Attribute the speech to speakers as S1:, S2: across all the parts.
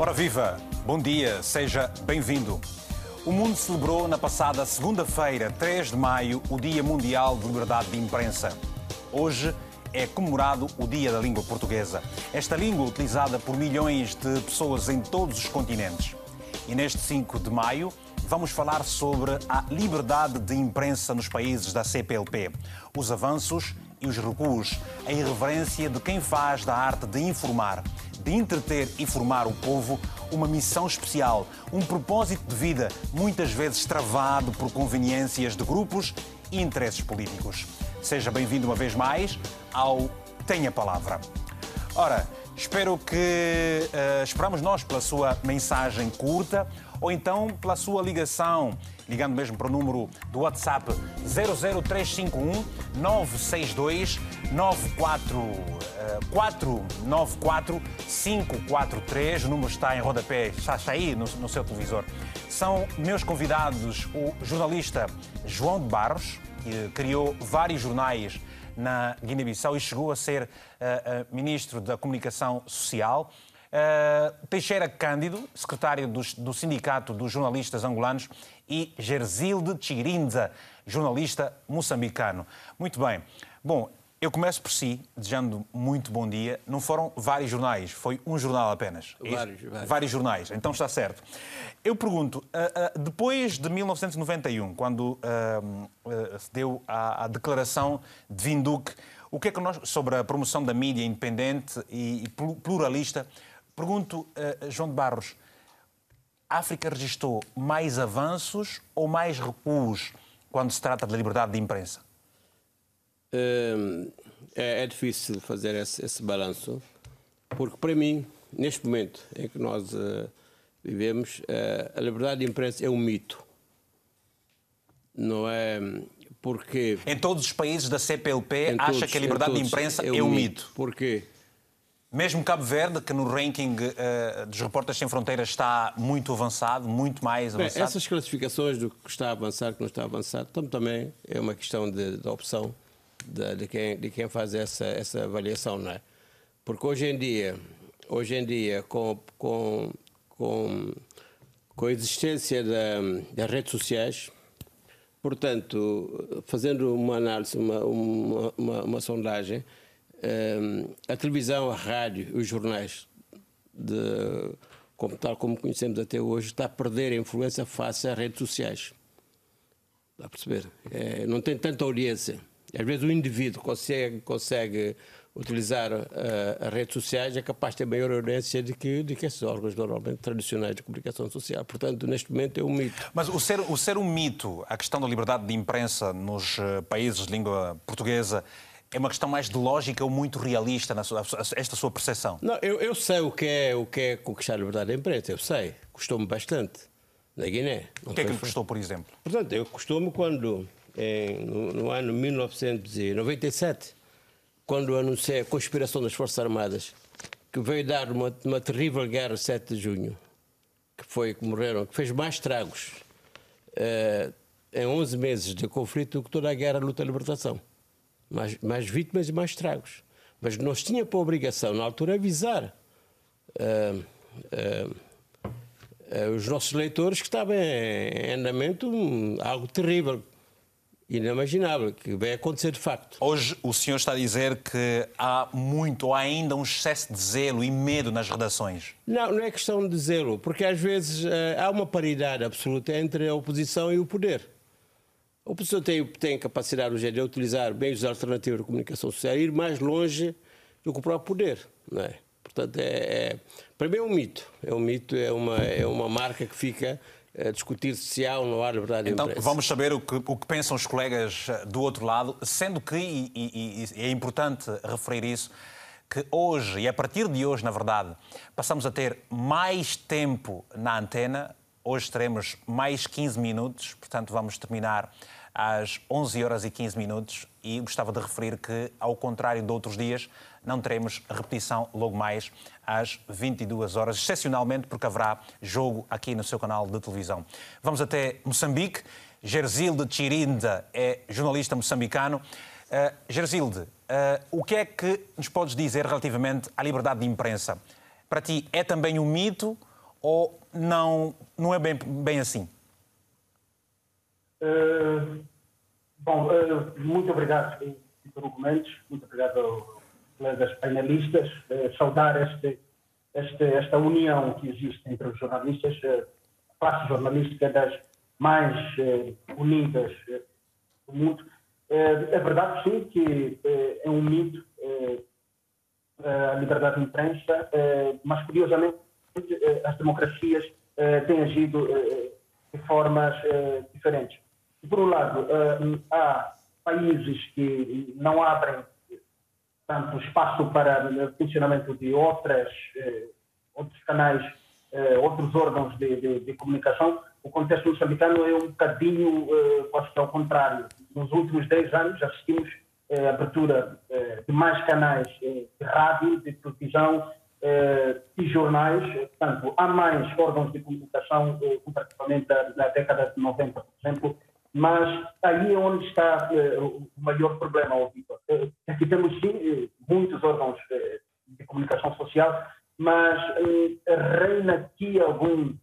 S1: Ora viva, bom dia, seja bem-vindo. O mundo celebrou na passada segunda-feira, 3 de maio, o Dia Mundial de Liberdade de Imprensa. Hoje é comemorado o Dia da Língua Portuguesa. Esta língua utilizada por milhões de pessoas em todos os continentes. E neste 5 de maio vamos falar sobre a liberdade de imprensa nos países da CPLP, os avanços e os recuos, a irreverência de quem faz da arte de informar, de entreter e formar o povo uma missão especial, um propósito de vida, muitas vezes travado por conveniências de grupos e interesses políticos. Seja bem-vindo uma vez mais ao Tenha Palavra. Ora, espero que uh, esperamos nós pela sua mensagem curta ou então pela sua ligação, ligando mesmo para o número do WhatsApp 00351 962 94 494 543. O número está em rodapé, está aí no, no seu televisor. São meus convidados o jornalista João de Barros, que criou vários jornais na Guiné-Bissau e chegou a ser uh, uh, ministro da Comunicação Social. Uh, Teixeira Cândido, secretário do, do, Sindicato dos Jornalistas Angolanos, e Gerzilde Chirinza, jornalista moçambicano. Muito bem. Bom, eu começo por si, desejando muito bom dia. Não foram vários jornais, foi um jornal apenas.
S2: Vários, vários.
S1: vários jornais, então está certo. Eu pergunto, uh, uh, depois de 1991, quando se deu a, declaração de Vinduque, o que é que nós, sobre a promoção da mídia independente e, pluralista, Pergunto, João de Barros, a África registrou mais avanços ou mais recuos quando se trata da liberdade de imprensa?
S2: Uh, é, é, difícil fazer esse, esse balanço, porque para mim, neste momento em que nós uh, vivemos, a liberdade de imprensa é um mito. Não é porque.
S1: Em todos os países da CPLP, acha todos, que a liberdade de imprensa é um, é um mito. mito.
S2: Porquê?
S1: Mesmo Cabo Verde, que no ranking uh, dos Repórteres Sem Fronteiras está muito avançado, muito mais avançado.
S2: Bem, essas classificações do que está a avançar, que não está a avançar, também é uma questão de, de opção de, de, quem, de quem faz essa, essa avaliação, não é? Porque hoje em dia, hoje em dia com, com, com, com a existência das redes sociais, portanto, fazendo uma análise, uma, uma, uma, uma sondagem, a televisão, a rádio, os jornais, de, como, tal como conhecemos até hoje, está a perder a influência face às redes sociais. Está a perceber? É, não tem tanta audiência. Às vezes o indivíduo consegue, consegue utilizar uh, as redes sociais é capaz de ter maior audiência do que, que esses órgãos normalmente tradicionais de comunicação social. Portanto, neste momento é um mito.
S1: Mas o ser, o ser um mito, a questão da liberdade de imprensa nos uh, países de língua portuguesa, é uma questão mais de lógica ou muito realista na sua, esta sua percepção?
S2: Não, eu, eu sei o que, é, o que é conquistar a liberdade da imprensa, eu sei. Custou-me bastante na Guiné.
S1: O que é que lhe custou, por exemplo?
S2: Portanto, eu custou-me quando, em, no, no, ano 1997, quando anunciei a conspiração das Forças Armadas, que veio dar uma, uma terrível guerra 7 de junho, que foi que morreram, que fez mais estragos uh, em 11 meses de conflito do que toda a guerra luta à libertação mais, mais vítimas e mais estragos. Mas nós tínhamos por obrigação, na altura, avisar uh, uh, os nossos leitores que estava em, andamento algo terrível, inimaginável, que vai acontecer de facto.
S1: Hoje o senhor está a dizer que há muito, ou há ainda um excesso de zelo e medo nas redações.
S2: Não, não é questão de zelo, porque às vezes há uma paridade absoluta entre a oposição e o poder. A oposição tem, tem capacidade hoje de utilizar meios alternativos de comunicação social e ir mais longe do que o próprio poder. Não é? Portanto, é, é, para mim é um mito. É um mito, é uma, é uma marca que fica a discutir se há ou não há liberdade
S1: então,
S2: de imprensa.
S1: vamos saber o que, o que pensam os colegas eh, do outro lado, sendo que, e, e, e é importante referir isso, que hoje, e a partir de hoje, na verdade, passamos a ter mais tempo na antena Hoje teremos mais 15 minutos, portanto vamos terminar às 11 horas e 15 minutos e gostava de referir que, ao contrário de outros dias, não teremos repetição logo mais às 22 horas, excepcionalmente porque haverá jogo aqui no seu canal de televisão. Vamos até Moçambique. Gerzilde Chirinda é jornalista moçambicano. Uh, Gerzilde, uh, o que é que nos podes dizer relativamente à liberdade de imprensa? Para ti é também um mito ou não, não é bem, bem assim?
S3: Uh, bom, uh, muito obrigado por argumentos, muito obrigado aos colegas panelistas. Uh, saudar este, este, esta união que existe entre os jornalistas. a classe jornalística das mais unidas do mundo. é verdade, sim, que é um mito a liberdade de imprensa, mas curiosamente as democracias têm agido de formas diferentes. Por um lado, há países que não abrem tanto espaço para o funcionamento de outras, outros canais, outros órgãos de, de, de comunicação. O contexto moçambicano é um bocadinho, posso ao contrário. Nos últimos 10 anos assistimos a abertura de mais canais de rádio, de televisão e jornais. Portanto, há mais órgãos de comunicação comparativamente na década de 90, por exemplo, mas aí é onde está o maior problema, Vitor. Aqui temos, sim, muitos órgãos de comunicação social, mas reina aqui algum,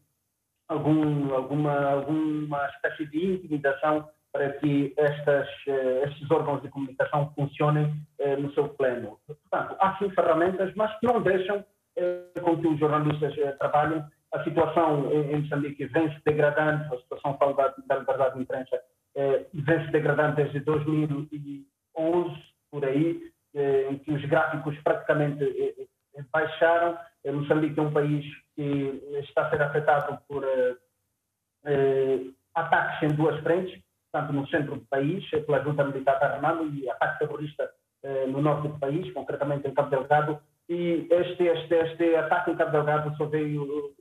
S3: algum, alguma, alguma espécie de intimidação para que estas, eh, estes órgãos de comunicação funcionem eh, no seu pleno. Portanto, há sim ferramentas, mas que não deixam eh, com que os jornalistas trabalhem. A situação em Moçambique vem se degradando, a situação da, da liberdade de imprensa vem se degradando desde 2011, por aí, em que os gráficos praticamente baixaram. Moçambique é um país que está a ser afetado por ataques em duas frentes tanto no centro do país, pela junta militar da Armando e ataque terrorista eh, no norte do país, concretamente em Cabo Delgado. E este, este, este ataque em Cabo Delgado só veio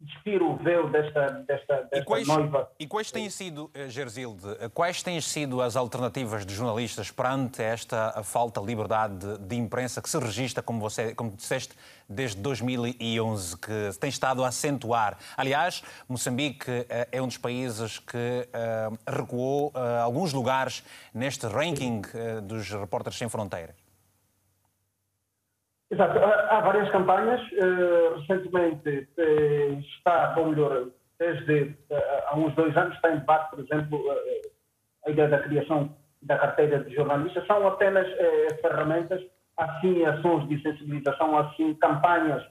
S3: despir o véu desta, desta, desta
S1: e quais,
S3: noiva.
S1: E quais têm sido, eh, Gerzilde, quais têm sido as alternativas de jornalistas perante esta falta de liberdade de, de, imprensa que se registra, como você como disseste, desde 2011, que tem estado a acentuar? Aliás, Moçambique eh, é um dos países que recuou alguns lugares neste ranking dos Repórteres Sem Fronteiras.
S3: Exato. Há várias campanhas. Eh, recentemente eh, está, ou melhor, desde eh, há uns dois anos está em debate, por exemplo, a ideia da criação da carteira de jornalistas. São apenas ferramentas, assim ações de sensibilização, assim campanhas,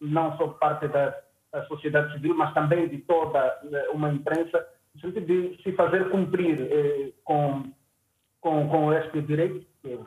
S3: não só por parte da, da sociedade civil, mas também de toda uma imprensa, no sentido de se fazer cumprir com, com, com este direito, que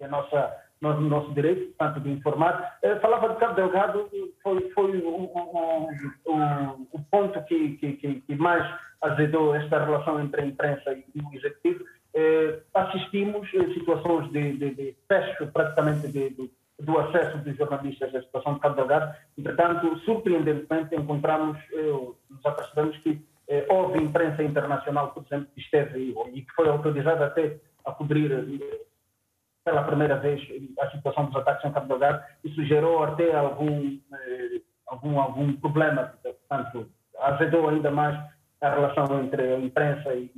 S3: é a nossa no nosso direito, portanto, de informar. Eu falava de Cabo Delgado, foi, foi o, o, o, o ponto que, que, que, mais azedou esta relação entre a imprensa e o executivo. Eh, assistimos a situações de, de, de fecho praticamente de, de, do acesso dos jornalistas à situação de Cabo Delgado. Entretanto, surpreendentemente, encontramos, eh, nos apercebemos que eh, houve imprensa internacional, por exemplo, que esteve e que foi autorizada até a cobrir pela primeira vez a situação dos ataques em Cabo Delgado, isso gerou até algum, eh, algum, algum problema, portanto, azedou ainda mais a relação entre a imprensa e,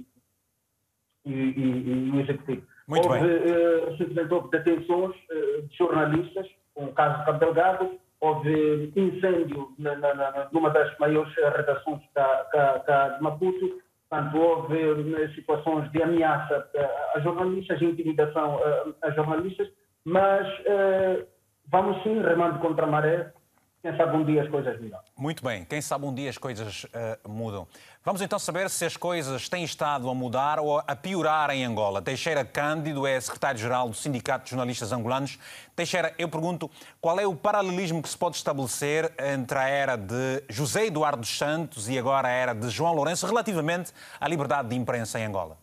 S3: e, e, e o executivo.
S1: Muito
S3: houve,
S1: bem.
S3: Eh, houve detenções eh, de jornalistas, com o caso de Cabo Delgado, houve incêndio na, na, numa das maiores redações cá, cá, cá de Maputo, Portanto, houve né, situações de ameaça a jornalistas, de intimidação a, jornalistas, mas uh, vamos sim remando contra a maré quem sabe um dia as coisas mudam.
S1: Muito bem, quem sabe um dia as coisas uh, mudam. Vamos então saber se as coisas têm estado a mudar ou a piorar em Angola. Teixeira Cândido é secretário-geral do Sindicato de Jornalistas Angolanos. Teixeira, eu pergunto qual é o paralelismo que se pode estabelecer entre a era de José Eduardo dos Santos e agora a era de João Lourenço relativamente à liberdade de imprensa em Angola?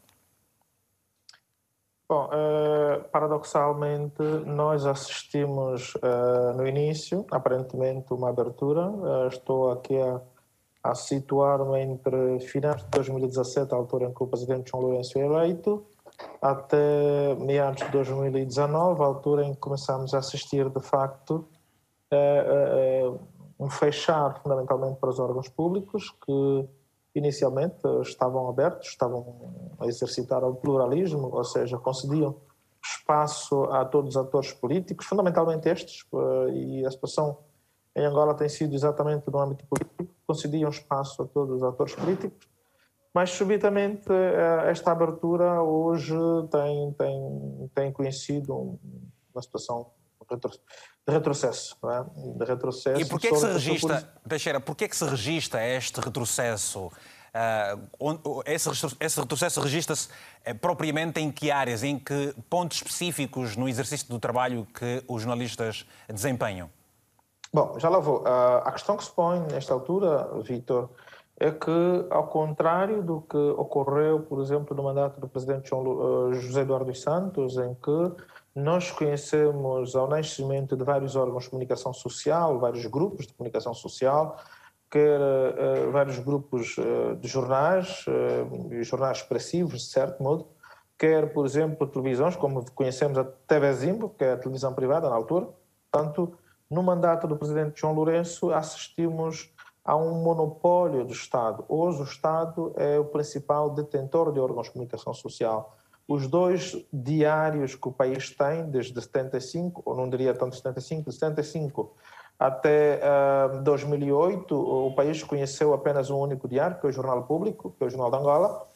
S4: Bom, uh, paradoxalmente, nós assistimos uh, no início, aparentemente, uma abertura. Uh, estou aqui a, a situar-me entre finais de 2017, a altura em que o presidente João Lourenço é eleito, até meados de 2019, a altura em que começamos a assistir, de facto, um fechar fundamentalmente para os órgãos públicos que inicialmente estavam abertos, estavam a exercitar o pluralismo, ou seja, concediam espaço a todos os atores políticos, fundamentalmente estes, eh, e a situação em Angola tem sido exatamente no âmbito político, concediam espaço a todos os atores políticos, mas subitamente eh, esta abertura hoje tem, tem, tem conhecido uma situação de retrocesso. É? De retrocesso
S1: e porquê que se registra, por... Teixeira, porquê que se registra este retrocesso? Uh, esse, esse retrocesso registra-se uh, propriamente em que áreas, em que pontos específicos no exercício do trabalho que os jornalistas desempenham?
S4: Bom, já lá vou. Uh, a questão que se põe nesta altura, Vitor, é que, ao contrário do que ocorreu, por exemplo, no mandato do presidente João, José Eduardo dos Santos, em que nós conhecemos ao nascimento de vários órgãos de comunicação social, vários grupos de comunicação social, quer uh, vários grupos uh, de jornais, uh, jornais expressivos, de certo modo, quer, por exemplo, televisões, como conhecemos a TV Zimbo, que é a televisão privada na altura. Portanto, no mandato do presidente João Lourenço, assistimos a um monopólio do Estado. Hoje, o Estado é o principal detentor de órgãos de comunicação social os dois diários que o país tem, desde 75, ou não diria tanto 75, de 75 até uh, ah, 2008, o país conheceu apenas um único diário, que é o Jornal Público, que é o Jornal de Angola.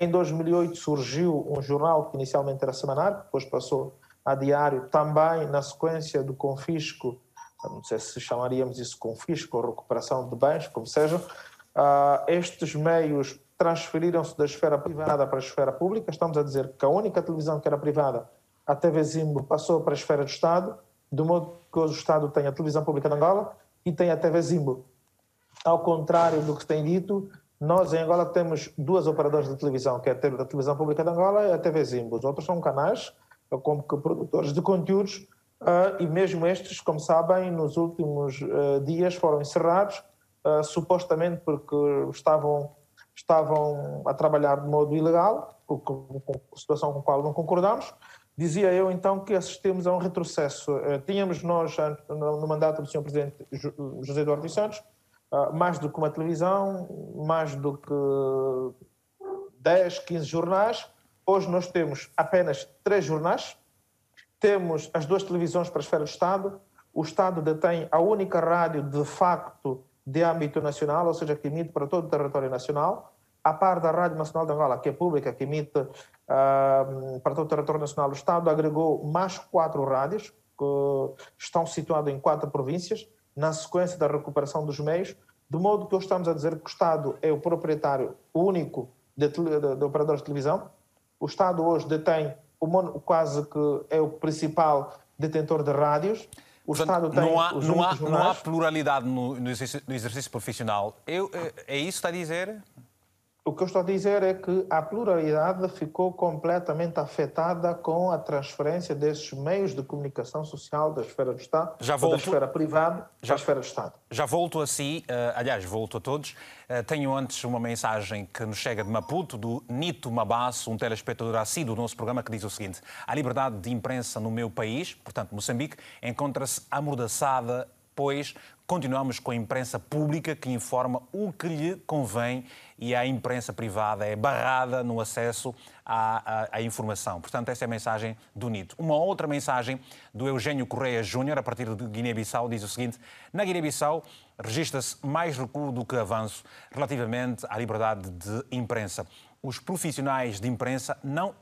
S4: Em 2008 surgiu um jornal que inicialmente era semanal, depois passou a diário, também na sequência do confisco, não sei se chamaríamos isso confisco ou recuperação de bens, como seja, uh, estes meios transferiram-se da esfera privada para a esfera pública. Estamos a dizer que a única televisão que era privada, a TV Zimbo, passou para a esfera do Estado, de modo que hoje o Estado tem a televisão pública de Angola e tem a TV Zimbo. Ao contrário do que tem dito, nós em Angola temos duas operadoras de televisão, que é a televisão pública de Angola e a TV Zimbo. Os outros são canais, como que produtores de conteúdos, Uh, e mesmo estes, como sabem, nos últimos uh, dias foram encerrados, uh, supostamente porque estavam estavam a trabalhar de modo ilegal, situação com a qual não concordamos. Dizia eu então que assistimos a um retrocesso. Eh, tínhamos nós, no mandato do Sr. Presidente José Eduardo dos Santos, ah, mais do que uma televisão, mais do que 10, 15 jornais. Hoje nós temos apenas três jornais, temos as duas televisões para a esfera do Estado, o Estado detém a única rádio de facto de âmbito nacional, ou seja, que emite para todo o território nacional, a par da Rádio Nacional de Angola, que é pública, que emite uh, para todo o território nacional, o Estado agregou mais quatro rádios, que estão situadas em quatro províncias, na sequência da recuperação dos meios, de modo que estamos a dizer que o Estado é o proprietário único de, de, de operadores de televisão. O Estado hoje detém o, quase que é o principal detentor de rádios.
S1: O Portanto, Estado tem não há, não há, não há pluralidade no, no, exercício, no exercício profissional. Eu, é, é isso que está a dizer?
S4: O que eu estou a dizer é que a pluralidade ficou completamente afetada com a transferência desses meios de comunicação social da esfera do Estado, já volto, da esfera privada já, a esfera do Estado.
S1: Já volto a si, uh, aliás, volto a todos. Uh, tenho antes uma mensagem que nos chega de Maputo, do Nito Mabasso, um telespectador assíduo do nosso programa, que diz o seguinte: A liberdade de imprensa no meu país, portanto Moçambique, encontra-se amordaçada pois continuamos com a imprensa pública que informa o que lhe convém e a imprensa privada é barrada no acesso à, à, à informação. Portanto, essa é a mensagem do NIT. Uma outra mensagem do Eugênio Correia Júnior, a partir de Guiné-Bissau, diz o seguinte: Na Guiné-Bissau registra-se mais recuo do que avanço relativamente à liberdade de imprensa. Os profissionais de imprensa não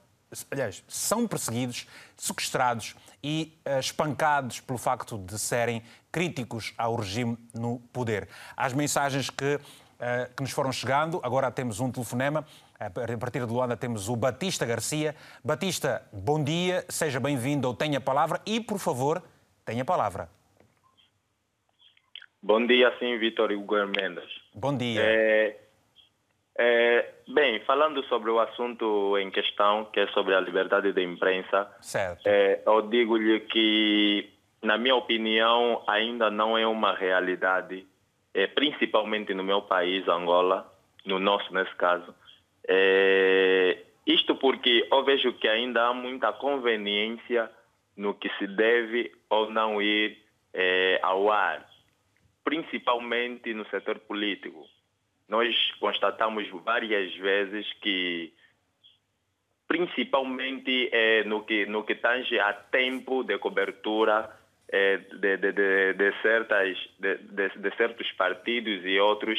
S1: aliás, são perseguidos, sequestrados e uh, espancados pelo facto de serem críticos ao regime no poder. As mensagens que, uh, que nos foram chegando, agora temos um telefonema. A partir de Luanda temos o Batista Garcia. Batista, bom dia, seja bem-vindo ou tenha a palavra e, por favor, tenha a palavra.
S5: Bom dia, sim, Vitor Hugo Mendes.
S1: Bom dia.
S5: É, é, bem, falando sobre o assunto em questão, que é sobre a liberdade da imprensa, é, eu digo-lhe que, na minha opinião, ainda não é uma realidade, é, principalmente no meu país, Angola, no nosso nesse caso. É, isto porque eu vejo que ainda há muita conveniência no que se deve ou não ir é, ao ar, principalmente no setor político nós constatamos várias vezes que, principalmente é, no, que, no que tange a tempo de cobertura é, de, de, de, de, certas, de, certos partidos e outros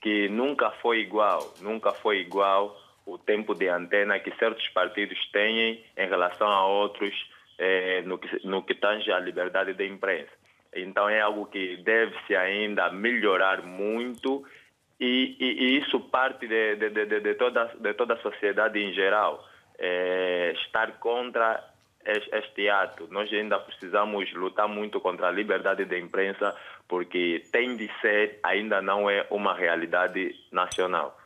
S5: que nunca foi igual, nunca foi igual o tempo de antena que certos partidos têm em relação a outros é, no, que, no que tange à liberdade de imprensa. Então é algo que deve-se ainda melhorar muito e, e, e isso parte de, de, de, de, toda, de toda a sociedade em geral. É, estar contra este ato. Nós ainda precisamos lutar muito contra a liberdade de imprensa, porque tem de ser, ainda não é uma realidade nacional.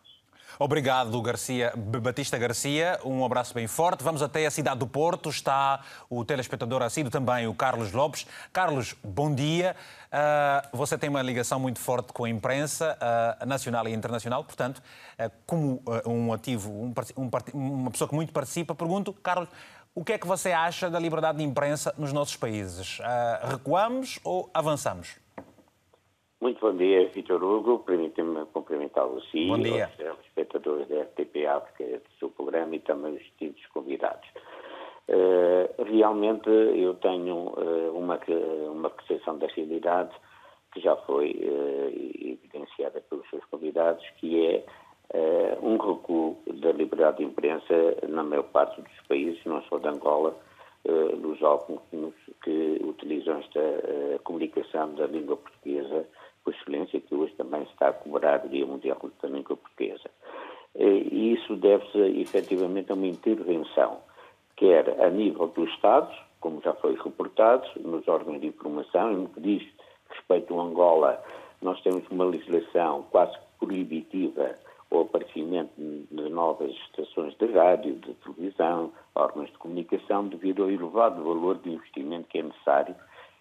S1: Obrigado, Garcia, Batista Garcia. Um abraço bem forte. Vamos até a cidade do Porto. Está o telespectador assíduo também, o Carlos Lopes. Carlos, bom dia. Uh, você tem uma ligação muito forte com a imprensa uh, nacional e internacional, portanto, uh, como um ativo, um, um, uma pessoa que muito participa, pergunto, Carlos, o que é que você acha da liberdade de imprensa nos nossos países? recuamos ou avançamos?
S6: Muito bom dia, Vitor Hugo. Permita-me cumprimentá-lo sim,
S1: bom dia.
S6: aos espectadores da RTP África do seu programa e também os distintos convidados. Uh, realmente eu tenho uh, uma, uma percepção da realidade que já foi uh, evidenciada pelos seus convidados, que é um recuo da liberdade de imprensa na maior parte dos países, não só de Angola, dos órgãos que utilizam esta comunicação da língua portuguesa por excelência, que hoje também está a comemorar o Dia Mundial da Língua Portuguesa. E isso deve-se efetivamente a uma intervenção, quer a nível do Estado, como já foi reportado, nos órgãos de informação, e no que diz respeito a Angola, nós temos uma legislação quase proibitiva ao aparecimento de novas estações de rádio, de televisão, órgãos de comunicação, devido ao elevado valor de investimento que é necessário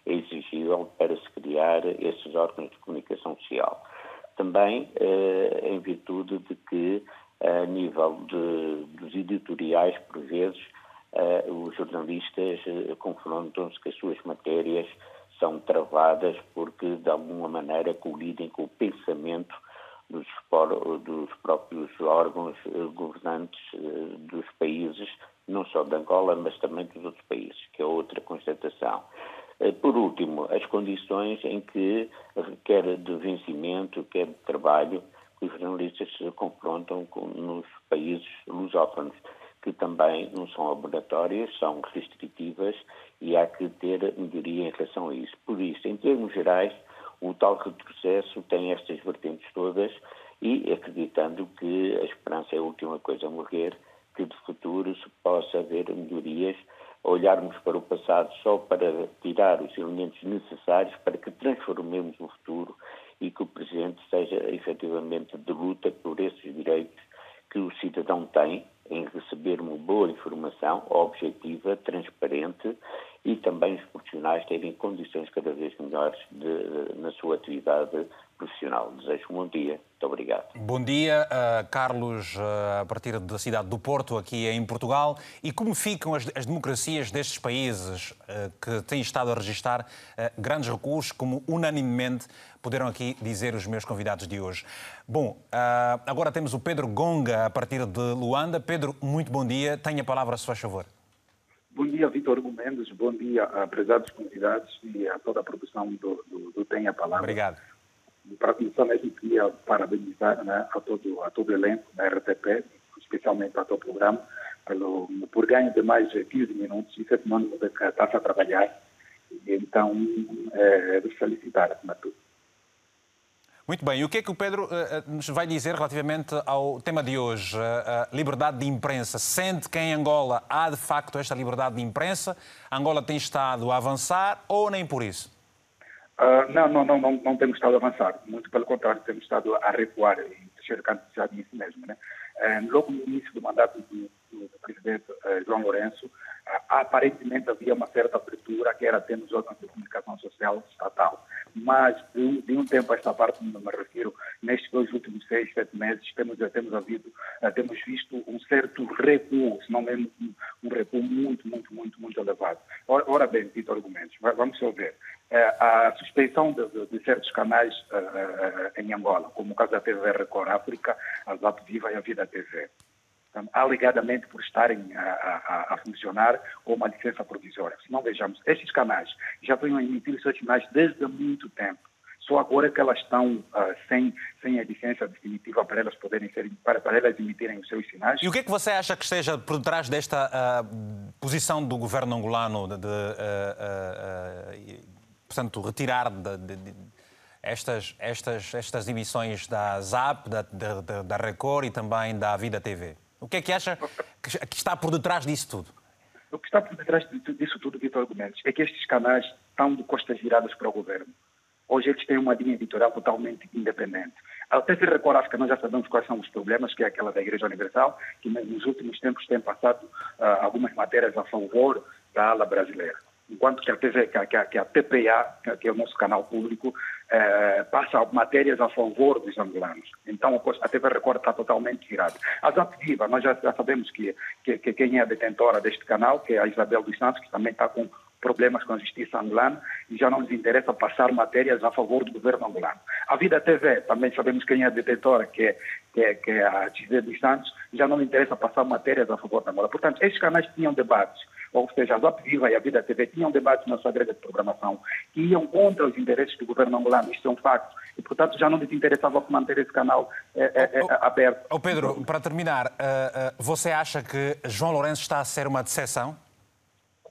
S6: é exigível para se criar esses órgãos de comunicação social. Também eh, em virtude de que, a nível de, dos editoriais, por vezes, eh, os jornalistas eh, confrontam-se que as suas matérias são travadas porque, de alguma maneira, colidem com o pensamento dos, dos próprios órgãos governantes dos países, não só de Angola, mas também dos outros países, que é outra constatação. Eh, por último, as condições em que, quer de vencimento, quer de trabalho, os jornalistas se confrontam com, nos países lusófonos, que também não são obrigatórias, são restritivas e há que ter melhoria em relação a isso. Por isso, em termos gerais, o tal retrocesso tem estas vertentes todas e acreditando que a esperança é a última coisa a morrer, que de futuro se possa haver melhorias olharmos para o passado só para tirar os elementos necessários para que transformemos o futuro e que o presente seja efetivamente de luta por esses direitos que o cidadão tem em receber uma boa informação objetiva, transparente e também os profissionais terem condições cada vez melhores de, na sua atividade profissional. Desejo um bom dia. Muito obrigado.
S1: Bom dia, uh, Carlos, uh, a partir da cidade do Porto, aqui em Portugal. E como ficam as, as democracias destes países uh, que têm estado a registrar grandes recursos, como unanimemente puderam aqui dizer os meus convidados de hoje? Bom, agora temos o Pedro Gonga, a partir de Luanda. Pedro, muito bom dia. Tenha a palavra, se faz favor.
S7: Bom dia, Vitor Hugo Mendes. Bom dia a prezados convidados e a toda a produção do, do, do Tem a Palavra.
S1: Obrigado
S7: para começar mesmo queria parabenizar né, a todo a todo o elenco da RTP, especialmente a todo o programa, pelo, por ganho de mais de 15 minutos e sete anos de que está a trabalhar. Então, é, de felicitar acima de tudo.
S1: Muito bem, e o que é que o Pedro uh, nos vai dizer relativamente ao tema de hoje, uh, liberdade de imprensa? Sente que em Angola há de facto esta liberdade de imprensa? Angola tem estado a avançar ou nem por isso?
S7: Uh, não, não, não, não, não temos estado a avançar. Muito pelo contrário, temos estado a recuar e deixar já nisso mesmo. Né? Logo no início do mandato do, do, presidente João Lourenço, aparentemente havia uma certa abertura que era ter nos órgãos de comunicação social estatal. Mas de de um tempo a esta parte, me refiro, nestes dois últimos seis, sete meses, temos, temos, havido, temos visto um certo recuo, se não mesmo um, recuo muito, muito, muito, muito elevado. Ora, ora bem, Vitor Argumentos, vamos só ver. É, a suspeição de, de, de certos canais uh, em Angola, como o caso da TV Record África, a Zap Viva e a Vida TV. Alegadamente por estarem a, a, a, funcionar com uma licença provisória. Se não vejamos, estes canais já vêm a emitir seus sinais desde muito tempo. Só agora que elas estão uh, sem, sem a licença definitiva para elas poderem ser, para, para elas emitirem os seus sinais.
S1: E o que é que você acha que esteja por trás desta uh, posição do governo angolano de, de uh, portanto, retirar de, de, estas, estas, estas emissões da ZAP, da, da, da Record e também da Vida TV? O que é que acha que está por detrás disso tudo?
S7: O que está por detrás disso tudo, Vitor Argumentos, é que estes canais estão de costas viradas para o governo. Hoje eles têm uma linha editorial totalmente independente. Até se recordar que nós já sabemos quais são os problemas, que é aquela da Igreja Universal, que nos últimos tempos tem passado uh, algumas matérias a favor da ala brasileira. Enquanto que a, TV, que a, que a TPA, que é o nosso canal público, uh, passa matérias a favor dos angolanos. Então a TV Record está totalmente virada. A Zap Viva, nós já, já sabemos que, que, que, quem é a detentora deste canal, que é a Isabel dos Santos, que também está com problemas com a justiça angolana e já não nos interessa passar matérias a favor do governo angolano. A Vida TV, também sabemos quem é a detentora, que é, que é, que é a XD dos Santos, já não nos interessa passar matérias a favor da Angola. Portanto, estes canais tinham debates, ou seja, a Zap Viva e a Vida TV tinham debates na sua grade de programação que iam contra os interesses do governo angolano, isto é um facto. E, portanto, já não nos interessava manter esse canal é, é, é, aberto.
S1: Oh, Pedro, para terminar, uh, uh, você acha que João Lourenço está a ser uma decepção?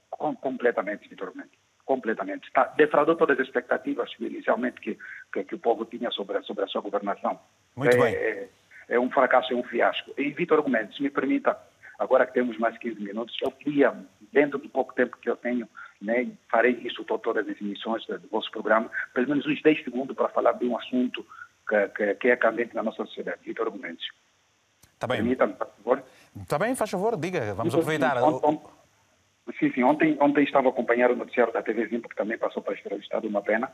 S7: Com, completamente, Vitor Mendes. Completamente. Está, defraudou todas as expectativas inicialmente que, que, que, o povo tinha sobre, sobre a sua governação.
S1: Muito
S7: é,
S1: bem.
S7: É, é, um fracasso, é um fiasco. E, Vitor Mendes, se me permita, agora que temos mais 15 minutos, eu queria, dentro do pouco tempo que eu tenho, né, farei isso todas as emissões do, vosso programa, pelo menos uns 10 segundos para falar de um assunto que, que, que é candente na nossa sociedade. Vitor Mendes.
S1: Está bem.
S7: Permita-me, por favor.
S1: Está bem, faz favor, diga, vamos aproveitar.
S7: Sim, sim. Ontem, ontem estava a acompanhar o noticiário da TV Zimpo, que também passou para o Estado uma pena,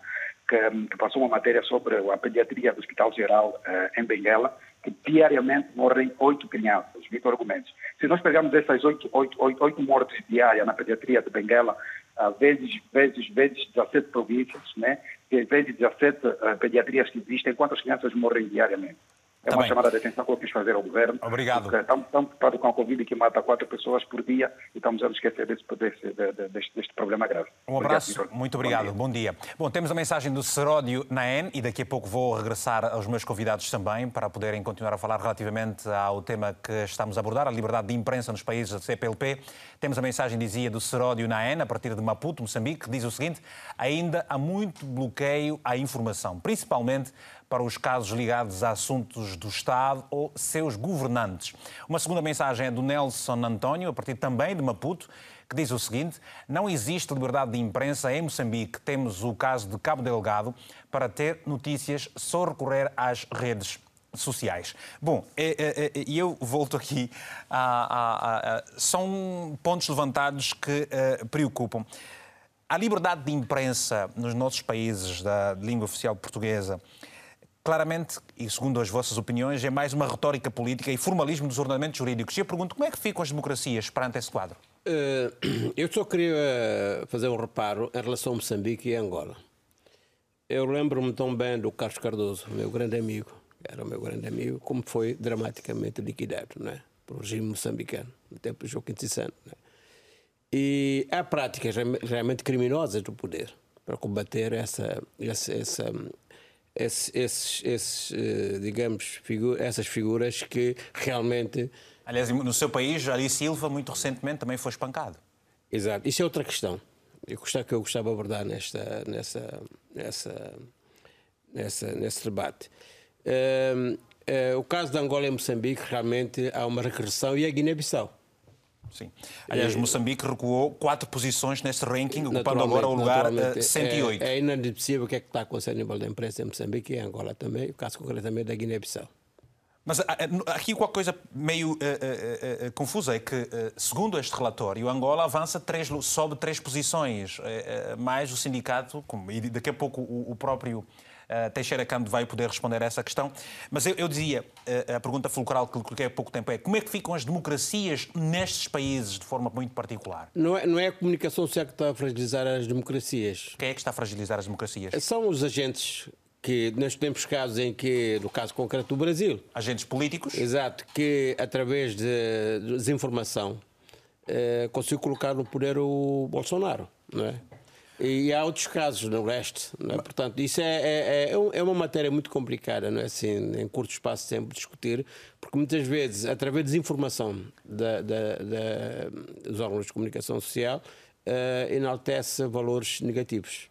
S7: que, que, passou uma matéria sobre a pediatria do Hospital Geral uh, em Benguela, que diariamente morrem oito crianças. Vitor Argumentos. Se nós pegarmos essas oito, oito, oito, oito mortes diárias na pediatria de Benguela, uh, vezes, vezes, vezes 17 províncias, né? vezes 17 uh, eh, pediatrias que existem, quantas crianças morrem diariamente? É tá uma bem. chamada de atenção que eu quis fazer ao governo.
S1: Obrigado.
S7: Estamos, preocupados com a Covid que mata quatro pessoas por dia e estamos a esquecer desse, desse, deste, deste, problema grave.
S1: Um abraço, obrigado, muito obrigado. Bom dia. Bom dia. Bom, temos a mensagem do Seródio Naen e daqui a pouco vou regressar aos meus convidados também para poderem continuar a falar relativamente ao tema que estamos a abordar, a liberdade de imprensa nos países da CPLP. Temos a mensagem, dizia, do Seródio Naen, a partir de Maputo, Moçambique, que diz o seguinte: ainda há muito bloqueio à informação, principalmente para os casos ligados a assuntos do Estado ou seus governantes. Uma segunda mensagem é do Nelson António, a partir também de Maputo, que diz o seguinte: Não existe liberdade de imprensa em Moçambique. Temos o caso de Cabo Delgado. Para ter notícias, só recorrer às redes sociais. Bom, e é, é, é, eu volto aqui a, a, a, são pontos levantados que uh, preocupam. A liberdade de imprensa nos nossos países da língua oficial portuguesa claramente, e segundo as vossas opiniões, é mais uma retórica política e formalismo dos ordenamentos jurídicos. E eu pergunto, como é que ficam as democracias perante esse quadro?
S2: Uh, eu só queria eh, fazer um reparo em relação a Moçambique e Angola. Eu lembro-me tão bem do Carlos Cardoso, meu grande amigo, era o meu grande amigo, como foi dramaticamente liquidado não é? pelo regime moçambicano, no tempo do Joaquim Tissano. É? E há práticas realmente criminosas do poder para combater essa, essa, essa esses, esses, esses eh, digamos, figu essas figuras que realmente.
S1: Aliás, no seu país, Ali Silva, muito recentemente, também foi espancado.
S2: Exato. Isso é outra questão. Eu gostava, que eu gostava de abordar nesta, nessa, nessa, nessa, nesse debate. Uh, uh, o caso de Angola e Moçambique, realmente há uma regressão e a Guiné-Bissau.
S1: Sim. Aliás, Moçambique recuou quatro posições nesse ranking, ocupando agora o lugar 108.
S2: É, é inadmissível o que é que está acontecendo a nível da imprensa em Moçambique e em Angola também, o caso concretamente da Guiné-Bissau.
S1: Mas aqui uma coisa meio uh, uh, uh, confusa é que, segundo este relatório, Angola avança três, sobe três posições, mais o sindicato, e daqui a pouco o, o próprio Uh, Teixeira Cando vai poder responder a essa questão. Mas eu, eu dizia, uh, a pergunta fulcral que lhe coloquei há pouco tempo é como é que ficam as democracias nestes países de forma muito particular?
S2: Não é, não é a comunicação social que está a fragilizar as democracias.
S1: Quem é que está a fragilizar as democracias?
S2: São os agentes que nós temos casos em que, no caso concreto do Brasil...
S1: Agentes políticos?
S2: Exato, que através de desinformação eh, conseguiu colocar no poder o Bolsonaro, não é? E há outros casos no leste, é? portanto, isso é, é, é, é, uma matéria muito complicada, não é assim, em curto espaço de tempo discutir, porque muitas vezes, através de desinformação da, da, da, dos órgãos de comunicação social, uh, enaltece valores negativos.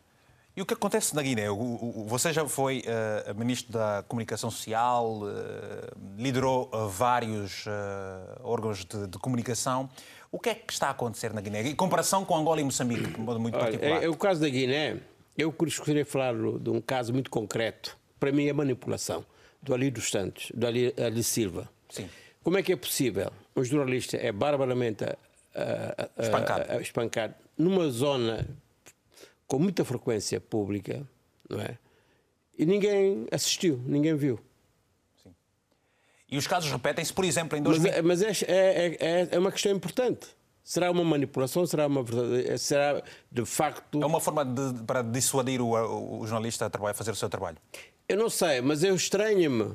S1: E o que acontece na Guiné? Você já foi uh, ministro da Comunicação Social, uh, liderou uh, vários órgãos de, de, comunicação. O que é que está a acontecer na Guiné? Em comparação com Angola e Moçambique, de modo muito particular.
S2: É, é, o caso da Guiné, eu gostaria de falar de um caso muito concreto. Para mim, é manipulação do Ali dos Santos, do Ali, Ali Silva.
S1: Sim.
S2: Como é que é possível um jornalista é barbaramente
S1: espancado.
S2: espancado numa zona com muita frequência pública, não é? E ninguém assistiu, ninguém viu.
S1: E os casos repetem-se, por exemplo, em 2000...
S2: Mas, mas é, é, é, é, uma questão importante. Será uma manipulação? Será, uma, será de facto.
S1: É uma forma de, para dissuadir o, o, jornalista a, trabalhar, a fazer o seu trabalho?
S2: Eu não sei, mas eu estranho-me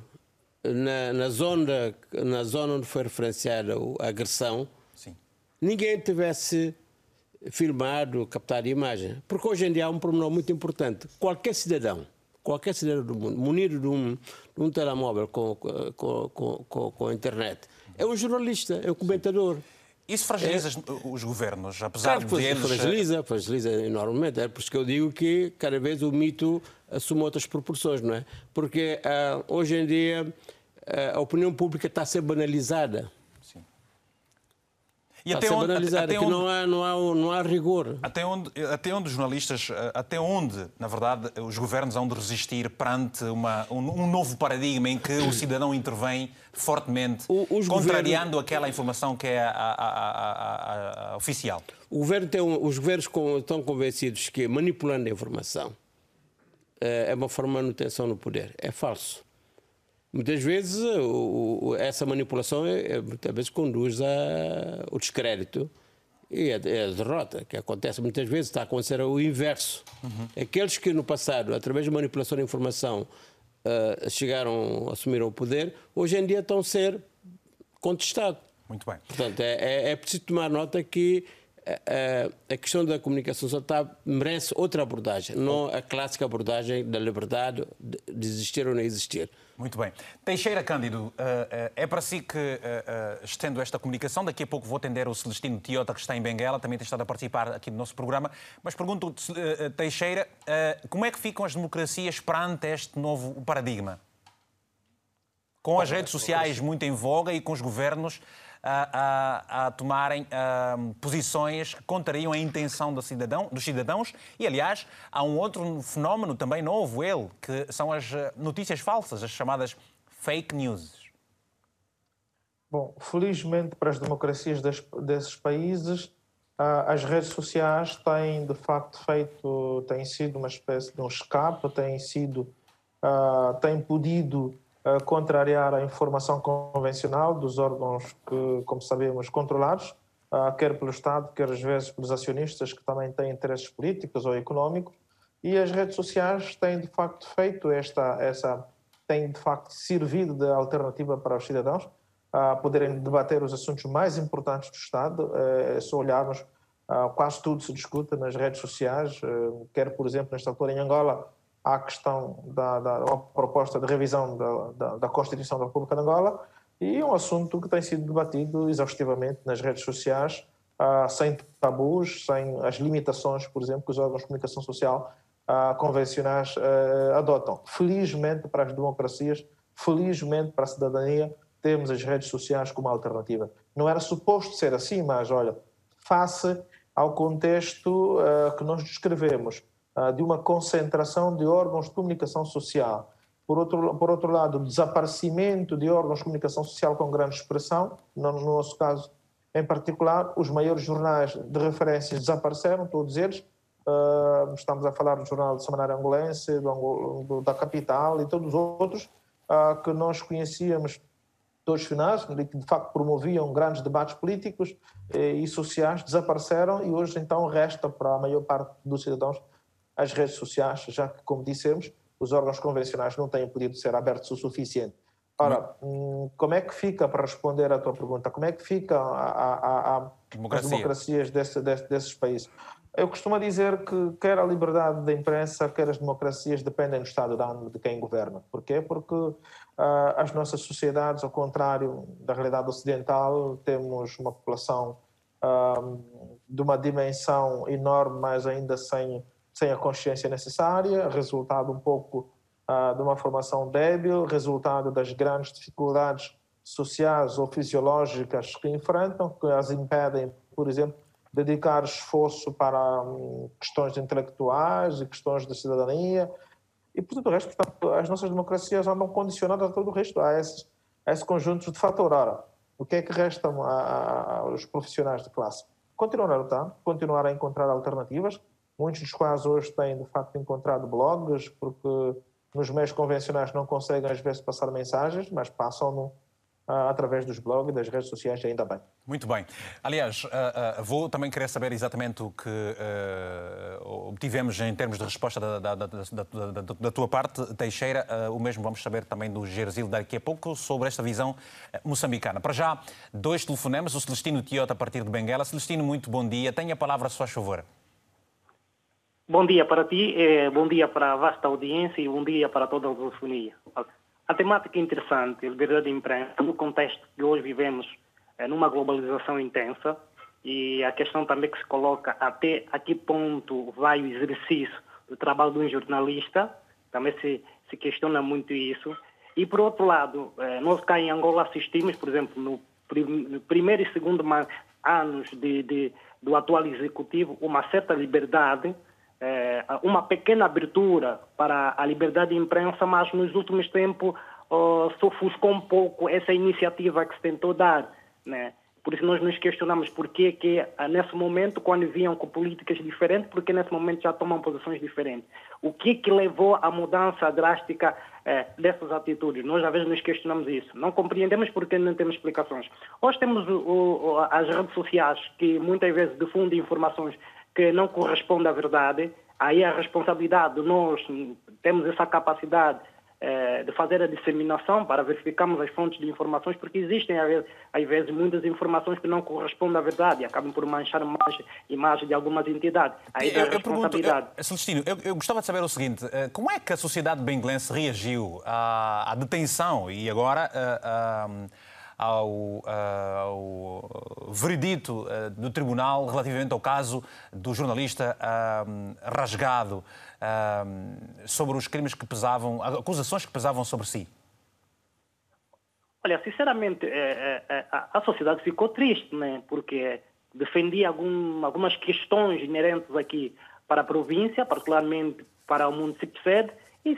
S2: na, na, zona, na zona onde foi referenciada a agressão,
S1: Sim.
S2: ninguém tivesse filmado, captar imagem. Porque hoje em dia há um pormenor muito importante. Qualquer cidadão, qualquer cidadão do mundo, munido de um, de um telemóvel com, com, com, com, a internet, é um jornalista, é um comentador.
S1: Isso fragiliza é, os governos, apesar
S2: claro,
S1: de eles...
S2: fragiliza, fragiliza enormemente. É por isso que eu digo que cada vez o mito assume outras proporções, não é? Porque uh, hoje em dia uh, a opinião pública está a ser banalizada. E até onde, até, onde, não, há, não, há, não há rigor.
S1: Até onde, até onde os jornalistas, até onde, na verdade, os governos hão de resistir perante uma, um, um novo paradigma em que o cidadão intervém fortemente, o, contrariando governos... aquela informação que é a, a, a, oficial?
S2: O governo tem, os governos estão convencidos que manipulando a informação eh, é uma forma de manutenção no poder. É falso. Muitas vezes o, o, essa manipulação é, muitas vezes conduz ao descrédito e a, a, derrota, que acontece muitas vezes, está a acontecer o inverso. Uhum. Aqueles que no passado, através de manipulação de informação, uh, chegaram, assumiram o poder, hoje em dia estão a ser contestados.
S1: Muito bem.
S2: Portanto, é, é, é preciso tomar nota que a, a questão da comunicação social merece outra abordagem, não a clássica abordagem da liberdade de existir ou não existir.
S1: Muito bem. Teixeira Cândido, eh, eh, é para si que eh, estendo esta comunicação. Daqui a pouco vou atender o Celestino Tiota, que está em Benguela, também tem estado a participar aqui do nosso programa. Mas pergunto, Teixeira, como é que ficam as democracias perante este novo paradigma? Com as redes sociais muito em voga e com os governos a, a, a tomarem posições que contrariam a intenção do cidadão, dos cidadãos. E, aliás, há um outro fenómeno também novo, ele, que são as eh, notícias falsas, as chamadas fake news.
S4: Bom, felizmente para as democracias des, desses países, as redes sociais têm de facto feito, têm sido uma espécie de um escape, têm sido, têm podido contrariar a informação convencional dos órgãos que, como sabemos, controlados, uh, quer pelo Estado, quer às vezes pelos acionistas que também têm interesses políticos ou económicos. E as redes sociais têm de facto feito esta, essa, têm de facto servido de alternativa para os cidadãos a poderem debater os assuntos mais importantes do Estado. É só olharmos, uh, quase tudo se discute nas redes sociais, uh, quer, por exemplo, nesta altura em Angola, à questão da, da, proposta de revisão da, da, da, Constituição da República de Angola e é um assunto que tem sido debatido exaustivamente nas redes sociais, uh, sem tabus, sem as limitações, por exemplo, que os órgãos de comunicação social uh, convencionais uh, adotam. Felizmente para as democracias, felizmente para a cidadania, temos as redes sociais como alternativa. Não era suposto ser assim, mas olha, face ao contexto que nós descrevemos, ah, de uma concentração de órgãos de comunicação social. Por outro, por outro lado, o desaparecimento de órgãos de comunicação social com grande expressão, no, no nosso caso em particular, os maiores jornais de referência desapareceram, todos eles. Uh, estamos a falar do Jornal do Semanário Angolense, do, do, da Capital e todos os outros uh, que nós conhecíamos todos finais, que de facto promoviam grandes debates políticos eh, e sociais, desapareceram e hoje então resta para a maior parte dos cidadãos as redes sociais, já que, como dissemos, os órgãos convencionais não têm podido ser abertos o suficiente. Ora, hum, como é que fica, para responder à tua pergunta, como é que fica a, a, a, Democracia. as democracias desse, desse, desses países? Eu costumo dizer que quer a liberdade da imprensa, quer as democracias dependem do estado de ânimo de quem governa. Porquê? Porque uh, as nossas sociedades, ao contrário da realidade ocidental, temos uma população uh, de uma dimensão enorme, mas ainda sem, sem a consciência necessária, resultado um pouco uh, de uma formação débil, resultado das grandes dificuldades sociais ou fisiológicas que enfrentam, que as impedem, por exemplo, dedicar esforço para hum, questões intelectuais e questões de cidadania. E, por tudo o resto, portanto, as nossas democracias andam condicionadas a todo o resto, a esses, a esse conjunto de fatores. Ora, o que é que resta aos profissionais de classe? Continuar a lutar, continuar a encontrar alternativas. Muitos dos quais hoje têm, de facto, encontrado blogs, porque nos meios convencionais não conseguem, às vezes, passar mensagens, mas passam no, através dos blogs e das redes sociais, ainda bem.
S1: Muito bem. Aliás, uh, uh, vou também querer saber exatamente o que obtivemos em termos de resposta da, da, da, da tua parte, Teixeira. o mesmo vamos saber também do Gerzil daqui a pouco sobre esta visão moçambicana. Para já, dois telefonemas. O Celestino Tiota, a partir de Benguela. Celestino, muito bom dia. Tenha a palavra, se faz favor.
S8: Bom dia para ti, eh, bom dia para a vasta audiência e bom dia para toda a lusofonia. A temática é interessante, a liberdade de imprensa, no contexto que hoje vivemos, é numa globalização intensa, e a questão também que se coloca até a que ponto vai o exercício do trabalho de um jornalista, também se, se questiona muito isso. E, por outro lado, eh, nós cá em Angola assistimos, por exemplo, no, primeiro e segundo anos de, de, do atual executivo, uma certa liberdade é, uma pequena abertura para a liberdade de imprensa, mas nos últimos tempos oh, um pouco essa iniciativa que se tentou dar. Né? Por isso nós nos questionamos por que, que ah, nesse momento, quando vinham com políticas diferentes, porque nesse momento já tomam posições diferentes. O que que levou à mudança drástica eh, dessas atitudes? Nós às vezes nos questionamos isso. Não compreendemos porque não temos explicações. Hoje temos o, o, as redes sociais que muitas vezes difundem informações que não corresponde à verdade, aí a responsabilidade de nós temos essa capacidade eh, de fazer a disseminação para verificarmos as fontes de informações, porque existem, às vezes, muitas informações que não correspondem à verdade e acabam por manchar mais imagem de algumas entidades. Aí
S1: eu, a responsabilidade. Pergunto, eu, Celestino, eu, eu, gostava de saber o seguinte: eh, como é que a sociedade benguelense reagiu à, à detenção e agora. Uh, ao, eh, ao veredito eh, do Tribunal relativamente ao caso do jornalista eh, rasgado sobre os crimes que pesavam, acusações que pesavam sobre si?
S8: Olha, sinceramente, a sociedade ficou triste, né? porque defendia algum, algumas questões inerentes aqui para a província, particularmente para o município sede,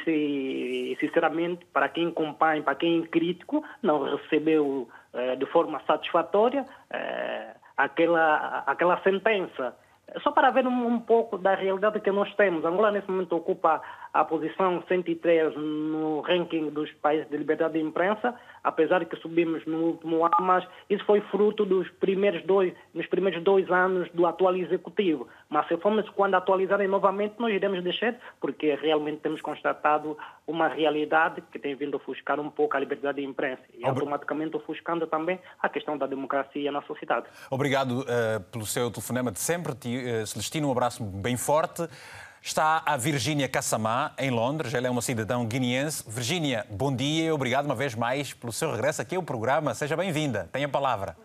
S8: e, sinceramente, para quem acompanha, para quem é crítico, não recebeu eh, de forma satisfatória eh, aquela, aquela sentença. Só para ver um, um, pouco da realidade que nós temos. Angola, nesse momento, ocupa a posição 103 no ranking dos países de liberdade de imprensa, apesar de que subimos no último ano, mas isso foi fruto dos primeiros dois, nos primeiros dois anos do atual executivo. Mas se formos quando atualizarem novamente, nós iremos descer, porque realmente temos constatado uma realidade que tem vindo a ofuscar um pouco a liberdade de imprensa e automaticamente ofuscando também a questão da democracia na sociedade.
S1: Obrigado uh, pelo seu telefonema de sempre, uh, Celestino. Um abraço bem forte. Está a Virgínia Kassamá, em Londres. Ela é uma cidadã guineense. Virgínia, bom dia e obrigado uma vez mais pelo seu regresso aqui ao programa. Seja bem-vinda. Tenha a palavra.